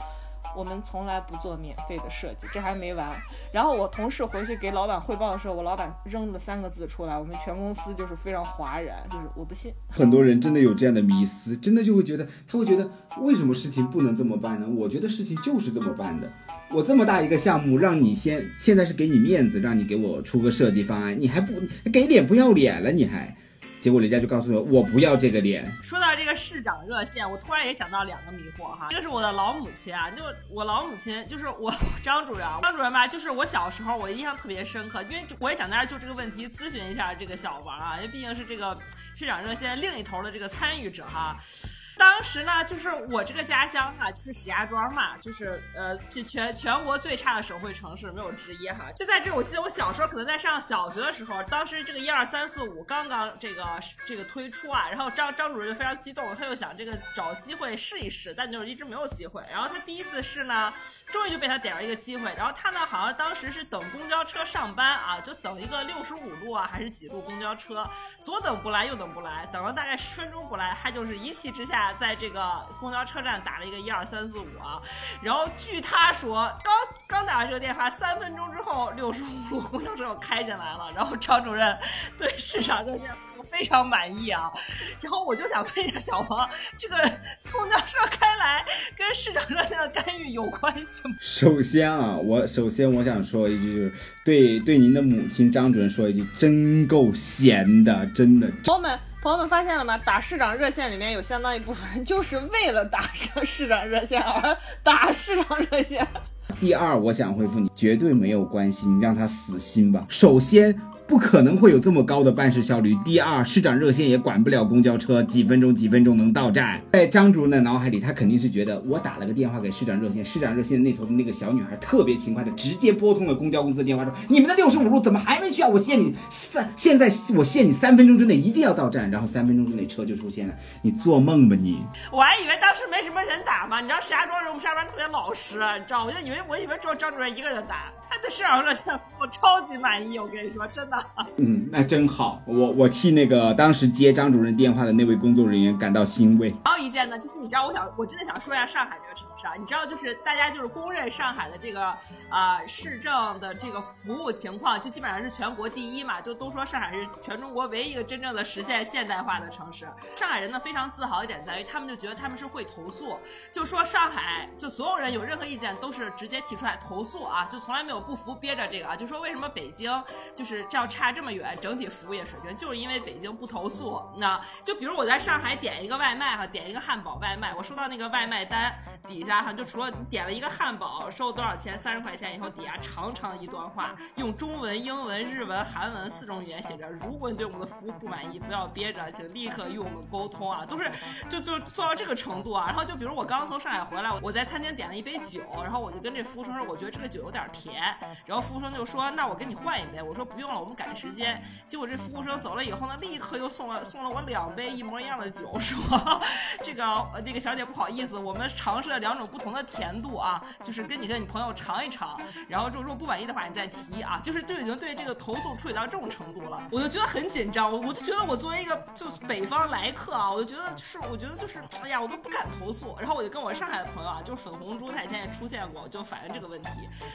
我们从来不做免费的设计。”这还没完。然后我同事回去给老板汇报的时候，我老板扔了三个字出来：“我们全公司就是非常哗然，就是我不信。”很多人真的有这样的迷思，真的就会觉得他会觉得为什么事情不能这么办呢？我觉得事情就是这么办的。我这么大一个项目，让你先，现在是给你面子，让你给我出个设计方案，你还不给脸不要脸了，你还，结果人家就告诉我，我不要这个脸。说到这个市长热线，我突然也想到两个迷惑哈，一个是我的老母亲啊，就我老母亲，就是我张主任，张主任吧，就是我小时候我印象特别深刻，因为我也想在这就这个问题咨询一下这个小王啊，因为毕竟是这个市长热线另一头的这个参与者哈。当时呢，就是我这个家乡哈，就是石家庄嘛，就是呃，是全全国最差的省会城市，没有之一哈。就在这，我记得我小时候可能在上小学的时候，当时这个一二三四五刚刚这个这个推出啊，然后张张主任就非常激动，他就想这个找机会试一试，但就是一直没有机会。然后他第一次试呢，终于就被他逮着一个机会。然后他呢，好像当时是等公交车上班啊，就等一个六十五路啊还是几路公交车，左等不来右等不来，等了大概十分钟不来，他就是一气之下。在这个公交车站打了一个一二三四五啊，然后据他说，刚刚打完这个电话，三分钟之后，六十五路公交车又开进来了，然后张主任对市场热线非常满意啊，然后我就想问一下小王，这个公交车开来跟市场热线的干预有关系吗？首先啊，我首先我想说一句，就是对对您的母亲张主任说一句，真够闲的，真的。朋友们。朋友们发现了吗？打市长热线里面有相当一部分人就是为了打上市长热线而打市长热线。第二，我想回复你，绝对没有关系，你让他死心吧。首先。不可能会有这么高的办事效率。第二，市长热线也管不了公交车，几分钟几分钟能到站。在张主任的脑海里，他肯定是觉得我打了个电话给市长热线，市长热线那头的那个小女孩特别勤快的直接拨通了公交公司的电话，说你们的六十五路怎么还没去啊？我限你三，现在我限你三分钟之内一定要到站，然后三分钟之内车就出现了。你做梦吧你！我还以为当时没什么人打嘛，你知道石家庄人我们石家庄特别老实，你知道，我就以为我以为只有张主任一个人打，他对市长热线服务超级满意，我跟你说真的。嗯，那真好，我我替那个当时接张主任电话的那位工作人员感到欣慰。还有一件呢，就是你知道，我想我真的想说一下上海这个城市啊，你知道，就是大家就是公认上海的这个呃市政的这个服务情况，就基本上是全国第一嘛，就都说上海是全中国唯一一个真正的实现现代化的城市。上海人呢非常自豪一点在于，他们就觉得他们是会投诉，就说上海就所有人有任何意见都是直接提出来投诉啊，就从来没有不服憋着这个啊，就说为什么北京就是这样差这么远。整体服务业水平就是因为北京不投诉，那就比如我在上海点一个外卖哈，点一个汉堡外卖，我收到那个外卖单底下哈，就除了点了一个汉堡收多少钱三十块钱以后，底下长长一段话，用中文、英文、日文、韩文四种语言写着：如果你对我们的服务不满意，不要憋着，请立刻与我们沟通啊！都是就就做到这个程度啊。然后就比如我刚从上海回来，我在餐厅点了一杯酒，然后我就跟这服务生说，我觉得这个酒有点甜，然后服务生就说，那我给你换一杯。我说不用了，我们赶时间。结果这服务生走了以后呢，立刻又送了送了我两杯一模一样的酒，说这个那个小姐不好意思，我们尝试了两种不同的甜度啊，就是跟你跟你朋友尝一尝，然后如果不满意的话你再提啊，就是都已经对这个投诉处理到这种程度了，我就觉得很紧张，我我就觉得我作为一个就北方来客啊，我就觉得就是我觉得就是哎呀，我都不敢投诉，然后我就跟我上海的朋友啊，就是粉红猪，他以前也出现过，就反映这个问题，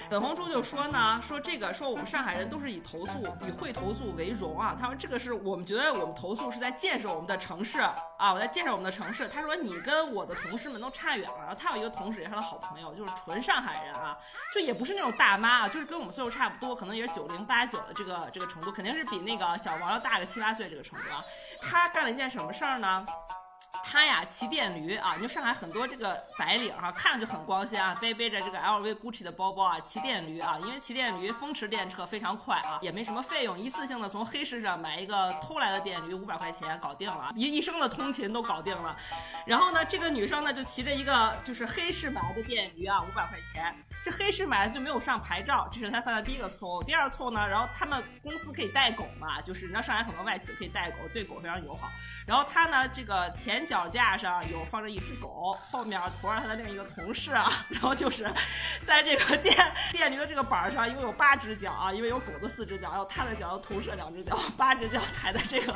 粉红猪就说呢，说这个说我们上海人都是以投诉以会投诉为荣啊。他说这个是我们觉得我们投诉是在建设我们的城市啊，我在建设我们的城市。他说你跟我的同事们都差远了。然后他有一个同事也是他的好朋友，就是纯上海人啊，就也不是那种大妈啊，就是跟我们岁数差不多，可能也是九零八九的这个这个程度，肯定是比那个小王要大个七八岁这个程度啊。他干了一件什么事儿呢？他呀骑电驴啊，你就上海很多这个白领哈，看上去很光鲜啊，背背着这个 LV、GUCCI 的包包啊，骑电驴啊，因为骑电驴风驰电掣非常快啊，也没什么费用，一次性的从黑市上买一个偷来的电驴，五百块钱搞定了，一一生的通勤都搞定了。然后呢，这个女生呢就骑着一个就是黑市买的电驴啊，五百块钱，这黑市买的就没有上牌照，这是她犯的第一个错误。第二错误呢，然后他们公司可以带狗嘛，就是你知道上海很多外企可以带狗，对狗非常友好。然后他呢，这个前脚脚架上有放着一只狗，后面驮着他的另一个同事啊，然后就是在这个电电驴的这个板上，因为有八只脚啊，因为有狗的四只脚，然后他的脚，同事两只脚，八只脚踩在这个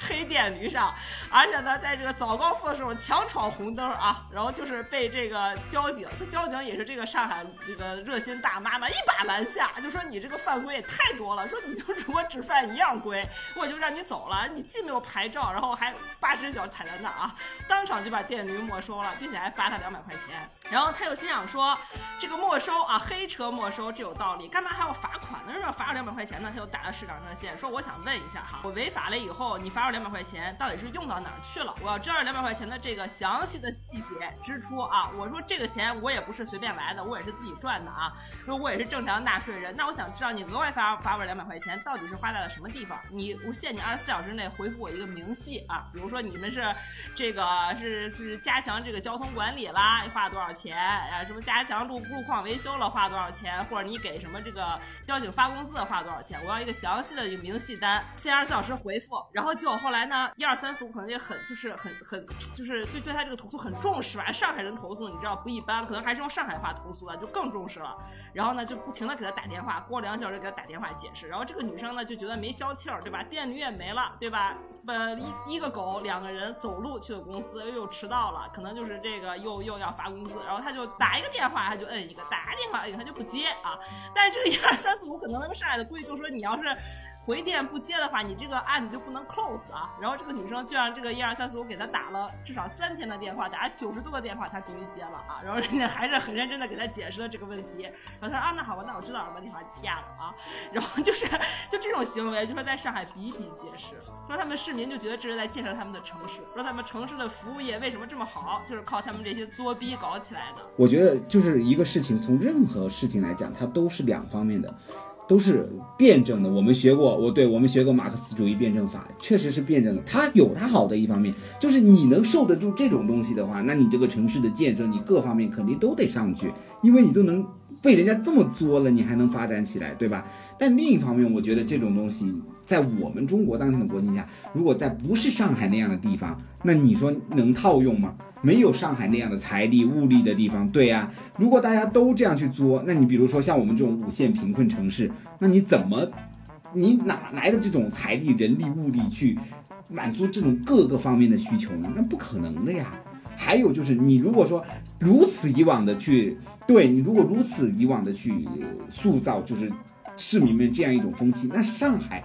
黑电驴上，而且呢，在这个早高峰的时候强闯红灯啊，然后就是被这个交警，交警也是这个上海这个热心大妈嘛，一把拦下，就说你这个犯规也太多了，说你就如果只犯一样规，我就让你走了，你既没有牌照，然后还。八只脚踩在那啊，当场就把电驴没收了，并且还罚他两百块钱。然后他又心想说，这个没收啊，黑车没收这有道理，干嘛还要罚款呢？是吧？罚我两百块钱呢？他又打了市长热线，说我想问一下哈，我违法了以后，你罚我两百块钱，到底是用到哪儿去了？我要知道两百块钱的这个详细的细节支出啊。我说这个钱我也不是随便来的，我也是自己赚的啊。说我也是正常纳税人，那我想知道你额外罚罚我两百块钱，到底是花在了什么地方？你我限你二十四小时内回复我一个明细啊，比如说你们是这个是是加强这个交通管理啦，花多少钱？啊，什么加强路路况维修了花多少钱？或者你给什么这个交警发工资花多少钱？我要一个详细的一个明细单，限二十四小时回复。然后结果后来呢，一二三四五可能也很就是很很就是对对他这个投诉很重视吧。上海人投诉你知道不一般，可能还是用上海话投诉的，就更重视了。然后呢，就不停的给他打电话，过两小时给他打电话解释。然后这个女生呢就觉得没消气儿，对吧？电驴也没了，对吧？呃，一一个狗，两个人走路去了公司，又迟到了，可能就是这个又又要发工资。然后他就打一个电话，他就摁一个；打个电话，哎，他就不接啊。但是这个一二三四五，可能他们上海的估计就说，你要是。回电不接的话，你这个案子就不能 close 啊。然后这个女生就让这个一二三四五给她打了至少三天的电话，打了九十多个电话，她终于接了啊。然后人家还是很认真的给她解释了这个问题。然后她说啊，那好吧，那我知道了，把电话压了啊。然后就是就这种行为，就说在上海比比皆是。说他们市民就觉得这是在建设他们的城市，说他们城市的服务业为什么这么好，就是靠他们这些作逼搞起来的。我觉得就是一个事情，从任何事情来讲，它都是两方面的。都是辩证的，我们学过，我对我们学过马克思主义辩证法，确实是辩证的。它有它好的一方面，就是你能受得住这种东西的话，那你这个城市的建设，你各方面肯定都得上去，因为你都能被人家这么作了，你还能发展起来，对吧？但另一方面，我觉得这种东西。在我们中国当前的国情下，如果在不是上海那样的地方，那你说能套用吗？没有上海那样的财力物力的地方，对呀。如果大家都这样去作，那你比如说像我们这种五线贫困城市，那你怎么，你哪来的这种财力、人力、物力去满足这种各个方面的需求呢？那不可能的呀。还有就是，你如果说如此以往的去，对你如果如此以往的去塑造，就是市民们这样一种风气，那上海。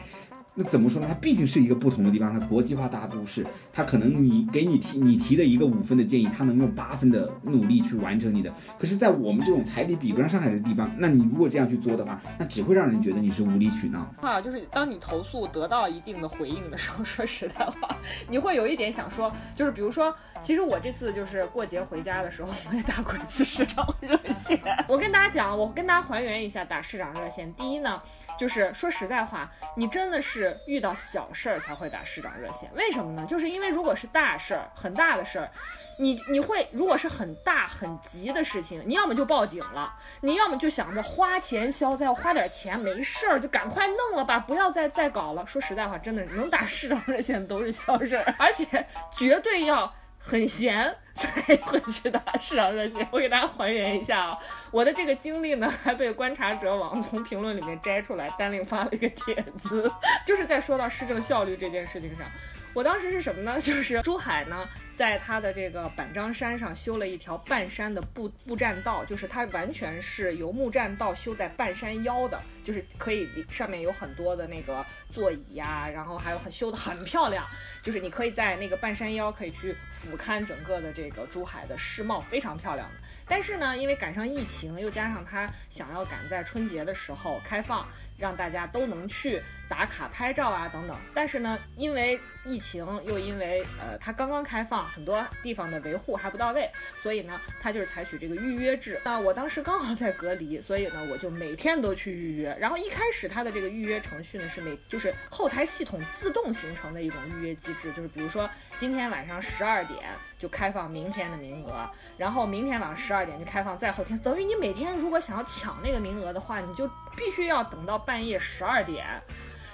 那怎么说呢？它毕竟是一个不同的地方，它国际化大都市，它可能你给你提你提的一个五分的建议，它能用八分的努力去完成你的。可是，在我们这种彩礼比不上上海的地方，那你如果这样去做的话，那只会让人觉得你是无理取闹。啊，就是当你投诉得到一定的回应的时候，说实在话，你会有一点想说，就是比如说，其实我这次就是过节回家的时候，我也打过一次市长热线。我跟大家讲，我跟大家还原一下打市长热线。第一呢，就是说实在话，你真的是。遇到小事儿才会打市长热线，为什么呢？就是因为如果是大事儿，很大的事儿，你你会如果是很大很急的事情，你要么就报警了，你要么就想着花钱消灾，花点钱没事儿就赶快弄了吧，不要再再搞了。说实在话，真的能打市长热线都是小事儿，而且绝对要。很闲才会去打市场热线。我给大家还原一下啊，我的这个经历呢，还被观察者网从评论里面摘出来，单另发了一个帖子，就是在说到市政效率这件事情上。我当时是什么呢？就是珠海呢，在它的这个板张山上修了一条半山的步步栈道，就是它完全是由木栈道修在半山腰的，就是可以上面有很多的那个座椅呀、然后还有很修的很漂亮，就是你可以在那个半山腰可以去俯瞰整个的这个珠海的世貌，非常漂亮的。但是呢，因为赶上疫情，又加上他想要赶在春节的时候开放，让大家都能去打卡拍照啊等等。但是呢，因为疫情，又因为呃它刚刚开放，很多地方的维护还不到位，所以呢，它就是采取这个预约制。那我当时刚好在隔离，所以呢，我就每天都去预约。然后一开始它的这个预约程序呢是每就是后台系统自动形成的一种预约机制，就是比如说今天晚上十二点就开放明天的名额，然后明天晚上十二点就开放再后天，等于你每天如果想要抢那个名额的话，你就必须要等到半夜十二点，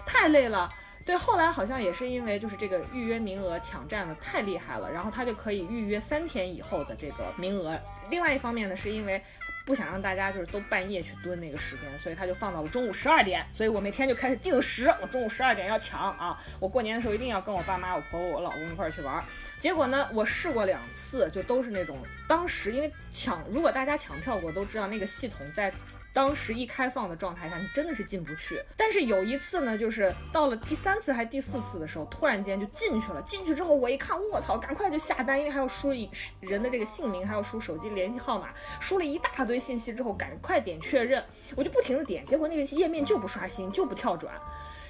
太累了。对，后来好像也是因为就是这个预约名额抢占的太厉害了，然后他就可以预约三天以后的这个名额。另外一方面呢，是因为不想让大家就是都半夜去蹲那个时间，所以他就放到了中午十二点。所以我每天就开始定时，我中午十二点要抢啊！我过年的时候一定要跟我爸妈、我婆婆、我老公一块儿去玩儿。结果呢，我试过两次，就都是那种当时因为抢，如果大家抢票过都知道那个系统在。当时一开放的状态下，你真的是进不去。但是有一次呢，就是到了第三次还第四次的时候，突然间就进去了。进去之后，我一看，我操，赶快就下单，因为还要输一人的这个姓名，还要输手机联系号码，输了一大堆信息之后，赶快点确认。我就不停的点，结果那个页面就不刷新，就不跳转。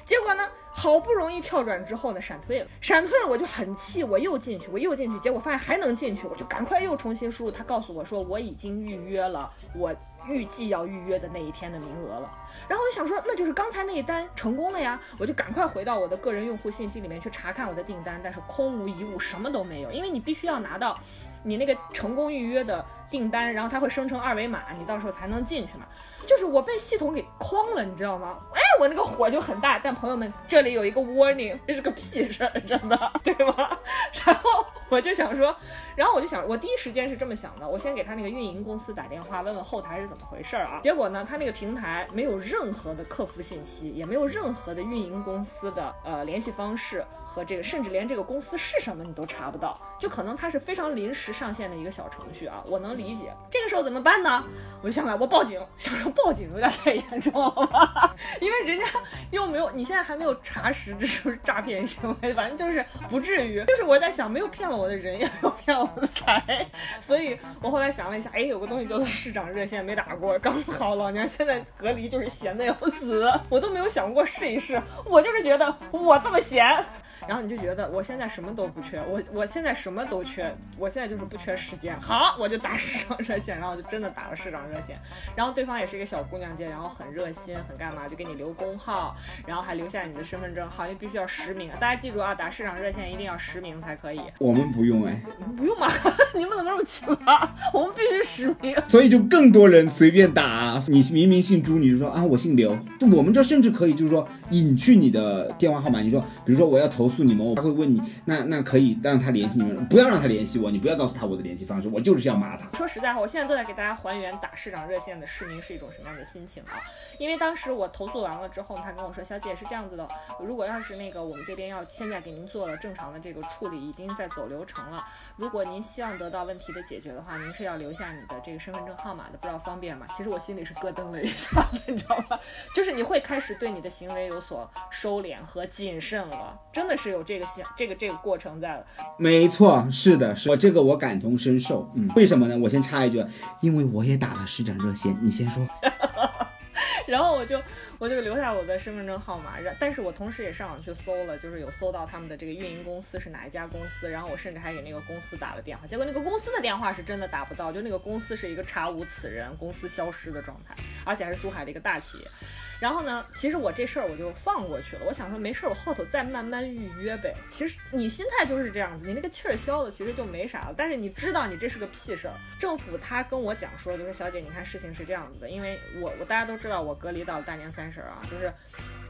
结果呢，好不容易跳转之后呢，闪退了，闪退了，我就很气，我又进去，我又进去，结果发现还能进去，我就赶快又重新输入。他告诉我说，我已经预约了我预计要预约的那一天的名额了。然后我就想说，那就是刚才那一单成功了呀，我就赶快回到我的个人用户信息里面去查看我的订单，但是空无一物，什么都没有，因为你必须要拿到你那个成功预约的订单，然后它会生成二维码，你到时候才能进去嘛。就是我被系统给框了，你知道吗？哎，我那个火就很大。但朋友们，这里有一个 warning，这是个屁事儿，真的，对吧？然后我就想说，然后我就想，我第一时间是这么想的，我先给他那个运营公司打电话，问问后台是怎么回事啊。结果呢，他那个平台没有任何的客服信息，也没有任何的运营公司的呃联系方式和这个，甚至连这个公司是什么你都查不到，就可能它是非常临时上线的一个小程序啊，我能理解。这个时候怎么办呢？我就想来，我报警，想说。报警有点太严重了吧？因为人家又没有，你现在还没有查实这是不是诈骗行为，反正就是不至于。就是我在想，没有骗了我的人，也没有骗旺财，所以我后来想了一下，哎，有个东西叫做市长热线没打过，刚好老娘现在隔离就是闲的要死，我都没有想过试一试，我就是觉得我这么闲。然后你就觉得我现在什么都不缺，我我现在什么都缺，我现在就是不缺时间。好，我就打市长热线，然后我就真的打了市长热线，然后对方也是一个小姑娘接，然后很热心，很干嘛，就给你留工号，然后还留下你的身份证号，因为必须要实名。大家记住啊，打市长热线一定要实名才可以。我们不用哎，不用吗？你们怎么那么奇葩？我们必须实名。所以就更多人随便打，你明明姓朱，你就说啊我姓刘。就我们这甚至可以就是说隐去你的电话号码，你说比如说我要投诉诉你们，他会问你，那那可以让他联系你们，不要让他联系我，你不要告诉他我的联系方式，我就是要骂他。说实在话，我现在都在给大家还原打市长热线的市民是一种什么样的心情啊？因为当时我投诉完了之后，他跟我说，小姐是这样子的，如果要是那个我们这边要现在给您做了正常的这个处理，已经在走流程了。如果您希望得到问题的解决的话，您是要留下你的这个身份证号码的，不知道方便吗？其实我心里是咯噔了一下，你知道吗？就是你会开始对你的行为有所收敛和谨慎了，真的是有这个想这个这个过程在了。没错，是的，是我这个我感同身受。嗯，为什么呢？我先插一句，因为我也打了市长热线，你先说。然后我就我就留下我的身份证号码，然但是我同时也上网去搜了，就是有搜到他们的这个运营公司是哪一家公司，然后我甚至还给那个公司打了电话，结果那个公司的电话是真的打不到，就那个公司是一个查无此人，公司消失的状态，而且还是珠海的一个大企业。然后呢，其实我这事儿我就放过去了，我想说没事儿，我后头再慢慢预约呗。其实你心态就是这样子，你那个气儿消了，其实就没啥了。但是你知道你这是个屁事儿，政府他跟我讲说，就说小姐，你看事情是这样子的，因为我我大家都知道我隔离到大年三十啊，就是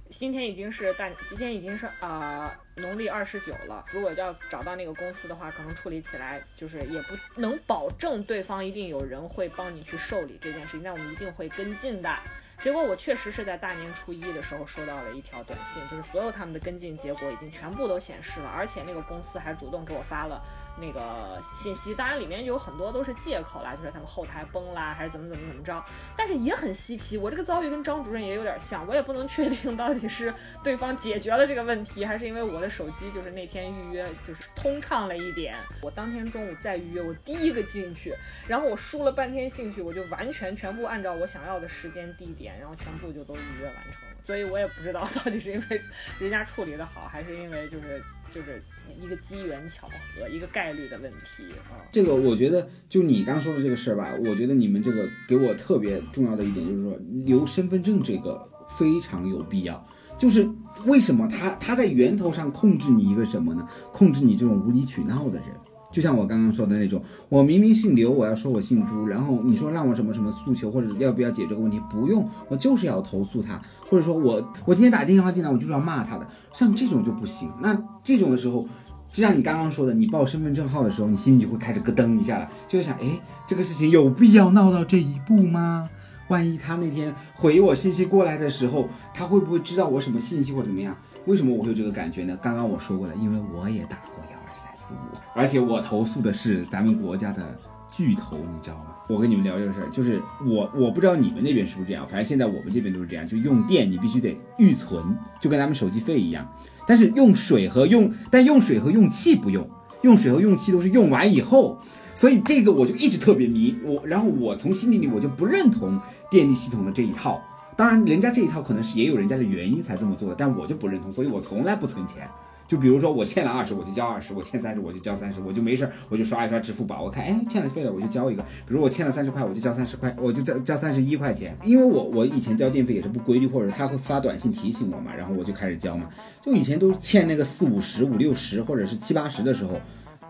今天已经是大今天已经是呃农历二十九了。如果要找到那个公司的话，可能处理起来就是也不能保证对方一定有人会帮你去受理这件事情，但我们一定会跟进的。结果我确实是在大年初一的时候收到了一条短信，就是所有他们的跟进结果已经全部都显示了，而且那个公司还主动给我发了。那个信息，当然里面有很多都是借口啦，就是他们后台崩啦，还是怎么怎么怎么着。但是也很稀奇，我这个遭遇跟张主任也有点像，我也不能确定到底是对方解决了这个问题，还是因为我的手机就是那天预约就是通畅了一点。我当天中午再预约，我第一个进去，然后我输了半天兴趣，我就完全全部按照我想要的时间地点，然后全部就都预约完成了。所以我也不知道到底是因为人家处理的好，还是因为就是就是。一个机缘巧合，一个概率的问题啊。这个我觉得，就你刚说的这个事儿吧，我觉得你们这个给我特别重要的一点就是说，留身份证这个非常有必要。就是为什么他他在源头上控制你一个什么呢？控制你这种无理取闹的人。就像我刚刚说的那种，我明明姓刘，我要说我姓朱，然后你说让我什么什么诉求，或者要不要解这个问题？不用，我就是要投诉他，或者说我我今天打电话进来，我就是要骂他的。像这种就不行。那这种的时候。就像你刚刚说的，你报身份证号的时候，你心里就会开始咯噔一下了，就会想，哎，这个事情有必要闹到这一步吗？万一他那天回我信息过来的时候，他会不会知道我什么信息或怎么样？为什么我会有这个感觉呢？刚刚我说过了，因为我也打过幺二三四五，而且我投诉的是咱们国家的巨头，你知道吗？我跟你们聊这个事儿，就是我我不知道你们那边是不是这样，反正现在我们这边都是这样，就用电你必须得预存，就跟咱们手机费一样。但是用水和用，但用水和用气不用，用水和用气都是用完以后，所以这个我就一直特别迷我，然后我从心底里我就不认同电力系统的这一套，当然人家这一套可能是也有人家的原因才这么做的，但我就不认同，所以我从来不存钱。就比如说我欠了二十，我就交二十；我欠三十，我就交三十。我就没事儿，我就刷一刷支付宝，我看哎欠了费了，我就交一个。比如我欠了三十块，我就交三十块，我就交交三十一块钱。因为我我以前交电费也是不规律，或者他会发短信提醒我嘛，然后我就开始交嘛。就以前都欠那个四五十、五六十，或者是七八十的时候，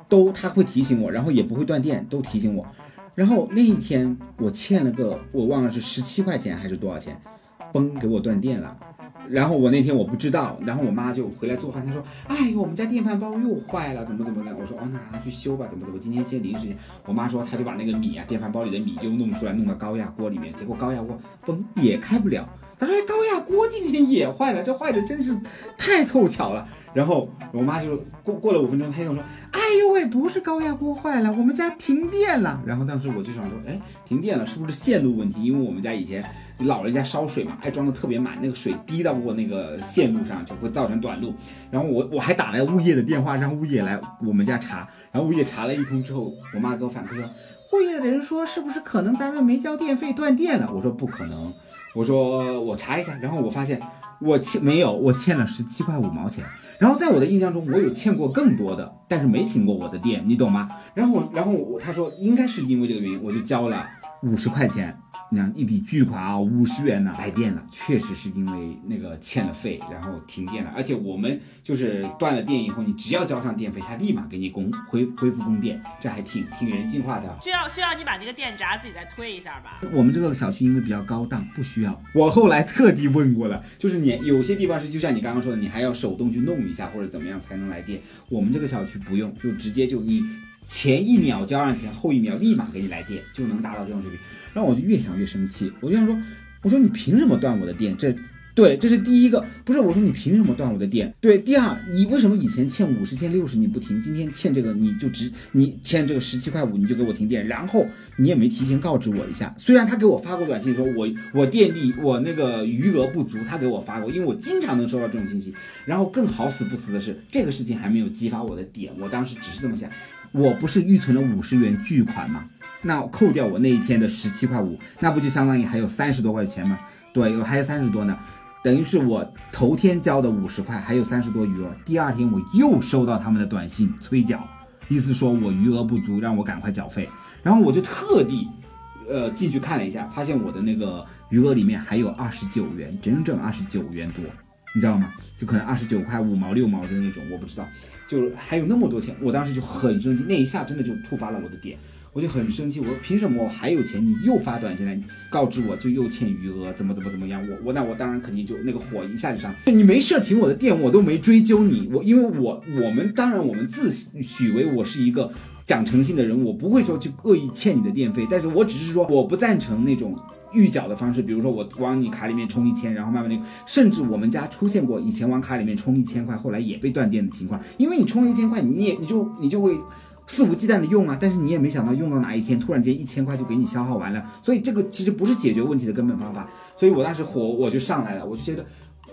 都他会提醒我，然后也不会断电，都提醒我。然后那一天我欠了个我忘了是十七块钱还是多少钱，嘣给我断电了。然后我那天我不知道，然后我妈就回来做饭，她说：“哎呦，我们家电饭煲又坏了，怎么怎么的？”我说：“哦，那拿去修吧，怎么怎么？今天先临时。”我妈说，她就把那个米啊，电饭煲里的米又弄出来，弄到高压锅里面，结果高压锅嘣也开不了。他说：“高压锅今天也坏了，这坏的真是太凑巧了。”然后我妈就过过了五分钟，她又说：“哎呦喂，不是高压锅坏了，我们家停电了。”然后当时我就想说：“哎，停电了是不是线路问题？因为我们家以前。”老人家烧水嘛，爱装的特别满，那个水滴到过那个线路上，就会造成短路。然后我我还打了物业的电话，让物业来我们家查。然后物业查了一通之后，我妈给我反馈说，物业的人说是不是可能咱们没交电费断电了？我说不可能，我说我查一下。然后我发现我欠没有，我欠了十七块五毛钱。然后在我的印象中，我有欠过更多的，但是没停过我的店，你懂吗？然后然后我他说应该是因为这个原因，我就交了五十块钱。你看一笔巨款啊，五十元呢，来电了，确实是因为那个欠了费，然后停电了。而且我们就是断了电以后，你只要交上电费，它立马给你供恢恢复供电，这还挺挺人性化的。需要需要你把那个电闸自己再推一下吧。我们这个小区因为比较高档，不需要。我后来特地问过了，就是你有些地方是就像你刚刚说的，你还要手动去弄一下或者怎么样才能来电。我们这个小区不用，就直接就你前一秒交上钱，后一秒立马给你来电，就能达到这种水平。然后我就越想越生气，我就想说，我说你凭什么断我的电？这，对，这是第一个，不是我说你凭什么断我的电？对，第二，你为什么以前欠五十、欠六十你不停，今天欠这个你就只你欠这个十七块五你就给我停电，然后你也没提前告知我一下。虽然他给我发过短信说我我电力我那个余额不足，他给我发过，因为我经常能收到这种信息。然后更好死不死的是，这个事情还没有激发我的点，我当时只是这么想，我不是预存了五十元巨款吗？那扣掉我那一天的十七块五，那不就相当于还有三十多块钱吗？对，有还有三十多呢，等于是我头天交的五十块，还有三十多余额。第二天我又收到他们的短信催缴，意思说我余额不足，让我赶快缴费。然后我就特地，呃，进去看了一下，发现我的那个余额里面还有二十九元，整整二十九元多，你知道吗？就可能二十九块五毛六毛的那种，我不知道，就还有那么多钱，我当时就很生气，那一下真的就触发了我的点。我就很生气，我说凭什么我还有钱，你又发短信来告知我就又欠余额，怎么怎么怎么样？我我那我当然肯定就那个火一下就上。你没事停我的电，我都没追究你。我因为我我们当然我们自诩为我是一个讲诚信的人，我不会说去恶意欠你的电费，但是我只是说我不赞成那种预缴的方式，比如说我往你卡里面充一千，然后慢慢的，甚至我们家出现过以前往卡里面充一千块，后来也被断电的情况，因为你充了一千块，你也你就你就会。肆无忌惮的用啊，但是你也没想到用到哪一天，突然间一千块就给你消耗完了，所以这个其实不是解决问题的根本方法。所以我当时火我就上来了，我就觉得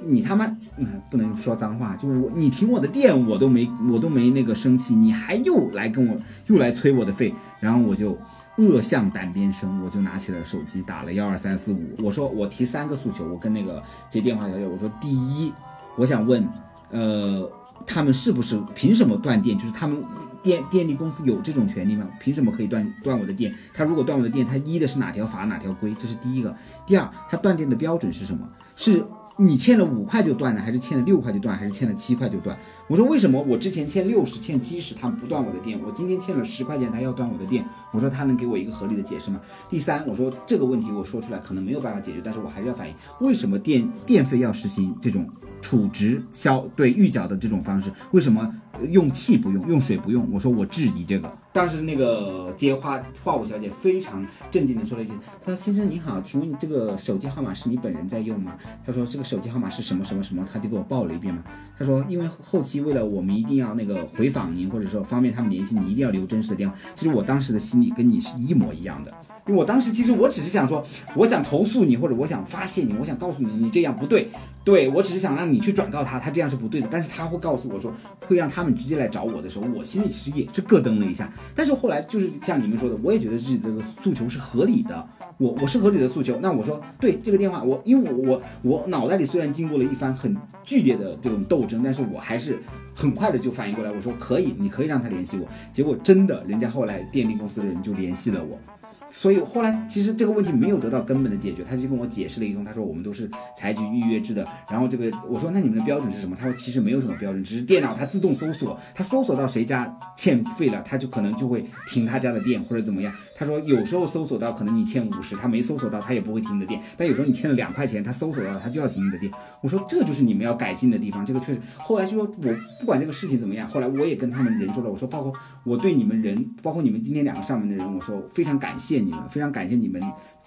你他妈，嗯，不能说脏话，就是你停我的电我都没我都没那个生气，你还又来跟我又来催我的费，然后我就恶向胆边生，我就拿起了手机打了幺二三四五，我说我提三个诉求，我跟那个接电话小姐我说第一，我想问，呃。他们是不是凭什么断电？就是他们电电力公司有这种权利吗？凭什么可以断断我的电？他如果断我的电，他依的是哪条法哪条规？这是第一个。第二，他断电的标准是什么？是你欠了五块就断呢，还是欠了六块就断，还是欠了七块就断？我说为什么我之前欠六十、欠七十，他不断我的电，我今天欠了十块钱，他要断我的电？我说他能给我一个合理的解释吗？第三，我说这个问题我说出来可能没有办法解决，但是我还是要反映，为什么电电费要实行这种？储值消对预缴的这种方式，为什么用气不用，用水不用？我说我质疑这个。当时那个接话话务小姐非常镇定的说了一句：“她说先生您好，请问这个手机号码是你本人在用吗？”她说这个手机号码是什么什么什么，她就给我报了一遍嘛。她说因为后期为了我们一定要那个回访您，或者说方便他们联系你，一定要留真实的电话。其实我当时的心里跟你是一模一样的。因为我当时其实我只是想说，我想投诉你，或者我想发泄你，我想告诉你你这样不对，对我只是想让你去转告他，他这样是不对的。但是他会告诉我说，会让他们直接来找我的时候，我心里其实也是咯噔了一下。但是后来就是像你们说的，我也觉得自己这个诉求是合理的，我我是合理的诉求。那我说对这个电话，我因为我我我脑袋里虽然经过了一番很剧烈的这种斗争，但是我还是很快的就反应过来，我说可以，你可以让他联系我。结果真的，人家后来电力公司的人就联系了我。所以后来其实这个问题没有得到根本的解决，他就跟我解释了一通，他说我们都是采取预约制的，然后这个我说那你们的标准是什么？他说其实没有什么标准，只是电脑它自动搜索，它搜索到谁家欠费了，它就可能就会停他家的电或者怎么样。他说有时候搜索到可能你欠五十，他没搜索到他也不会停你的电，但有时候你欠了两块钱，他搜索到他就要停你的电。我说这就是你们要改进的地方，这个确实。后来就说我不管这个事情怎么样，后来我也跟他们人说了，我说包括我对你们人，包括你们今天两个上门的人，我说非常感谢。你们非常感谢你们，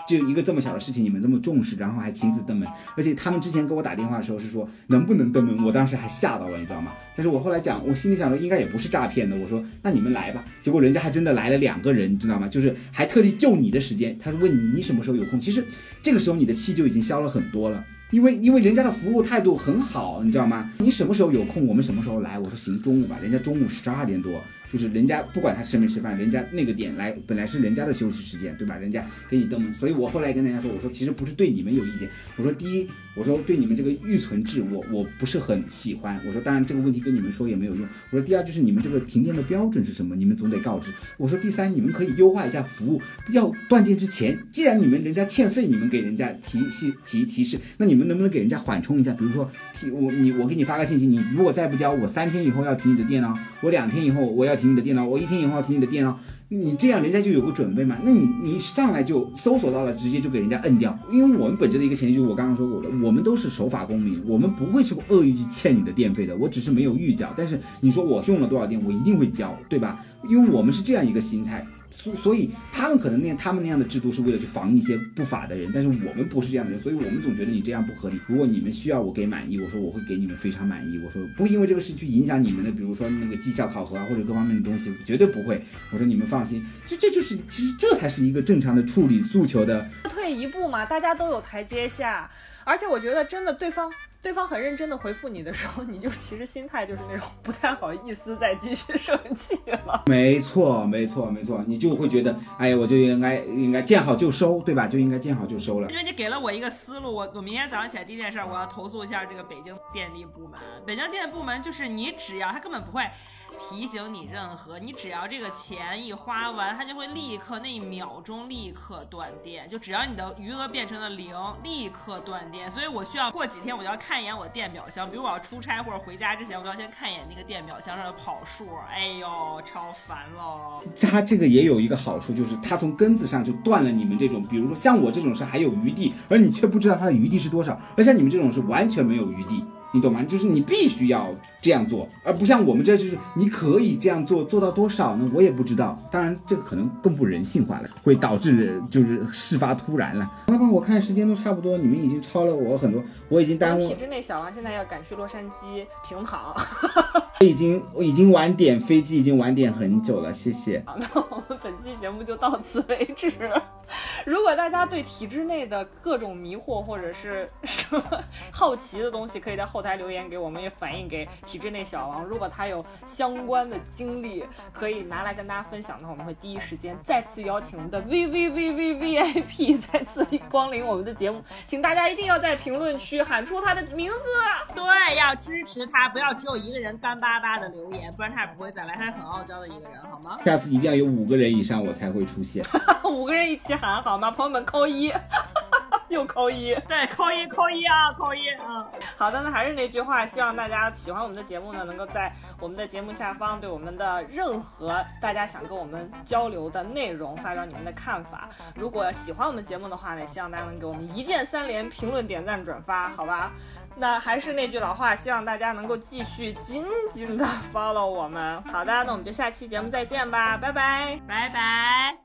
就一个这么小的事情，你们这么重视，然后还亲自登门。而且他们之前给我打电话的时候是说能不能登门，我当时还吓到了，你知道吗？但是我后来讲，我心里想着应该也不是诈骗的，我说那你们来吧。结果人家还真的来了两个人，你知道吗？就是还特地就你的时间，他说问你你什么时候有空。其实这个时候你的气就已经消了很多了，因为因为人家的服务态度很好，你知道吗？你什么时候有空，我们什么时候来。我说行，中午吧。人家中午十二点多。就是人家不管他吃没吃饭，人家那个点来本来是人家的休息时间，对吧？人家给你登门，所以我后来跟大家说，我说其实不是对你们有意见，我说第一，我说对你们这个预存制，我我不是很喜欢，我说当然这个问题跟你们说也没有用，我说第二就是你们这个停电的标准是什么，你们总得告知。我说第三，你们可以优化一下服务，要断电之前，既然你们人家欠费，你们给人家提示提提示，那你们能不能给人家缓冲一下？比如说，我你我给你发个信息，你如果再不交，我三天以后要停你的电了，我两天以后我要停停你的电脑，我一天。以后要停你的电脑，你这样人家就有个准备嘛？那你你上来就搜索到了，直接就给人家摁掉。因为我们本着的一个前提就是我刚刚说过的，我们都是守法公民，我们不会是恶意去欠你的电费的。我只是没有预缴，但是你说我用了多少电，我一定会交，对吧？因为我们是这样一个心态。所所以他们可能那他们那样的制度是为了去防一些不法的人，但是我们不是这样的人，所以我们总觉得你这样不合理。如果你们需要我给满意，我说我会给你们非常满意。我说不会因为这个事去影响你们的，比如说那个绩效考核啊或者各方面的东西，绝对不会。我说你们放心，这这就是其实这才是一个正常的处理诉求的。退一步嘛，大家都有台阶下，而且我觉得真的对方。对方很认真的回复你的时候，你就其实心态就是那种不太好意思再继续生气了。没错，没错，没错，你就会觉得，哎呀，我就应该应该见好就收，对吧？就应该见好就收了。因为你给了我一个思路，我我明天早上起来第一件事，我要投诉一下这个北京电力部门。北京电力部门就是你只要他根本不会。提醒你任何，你只要这个钱一花完，它就会立刻那一秒钟立刻断电，就只要你的余额变成了零，立刻断电。所以我需要过几天，我就要看一眼我的电表箱，比如我要出差或者回家之前，我要先看一眼那个电表箱上的跑数。哎呦，超烦了。它这个也有一个好处，就是它从根子上就断了你们这种，比如说像我这种是还有余地，而你却不知道它的余地是多少，而像你们这种是完全没有余地。你懂吗？就是你必须要这样做，而不像我们这就是你可以这样做，做到多少呢？我也不知道。当然，这个可能更不人性化了，会导致就是事发突然了。那么，我看时间都差不多，你们已经超了我很多，我已经耽误体，制内小王现在要赶去洛杉矶平躺。已经我已经晚点飞机，已经晚点很久了，谢谢。好，那我们本期节目就到此为止。如果大家对体制内的各种迷惑或者是什么好奇的东西，可以在后台留言给我们，也反映给体制内小王。如果他有相关的经历可以拿来跟大家分享的话，我们会第一时间再次邀请我们的 V V V V V I P 再次光临我们的节目，请大家一定要在评论区喊出他的名字。对，要支持他，不要只有一个人干巴巴的留言，不然他也不会再来。他是很傲娇的一个人，好吗？下次一定要有五个人以上我才会出现。五个人一起喊好吗？朋友们扣一，又扣一。对，扣一扣一啊，扣一啊！好的，那还是那句话，希望大家喜欢我们的节目呢，能够在我们的节目下方对我们的任何大家想跟我们交流的内容发表你们的看法。如果喜欢我们节目的话呢，希望大家能给我们一键三连、评论、点赞、转发，好吧？那还是那句老话，希望大家能够继续紧紧的 follow 我们。好的，那我们就下期节目再见吧，拜拜。拜拜。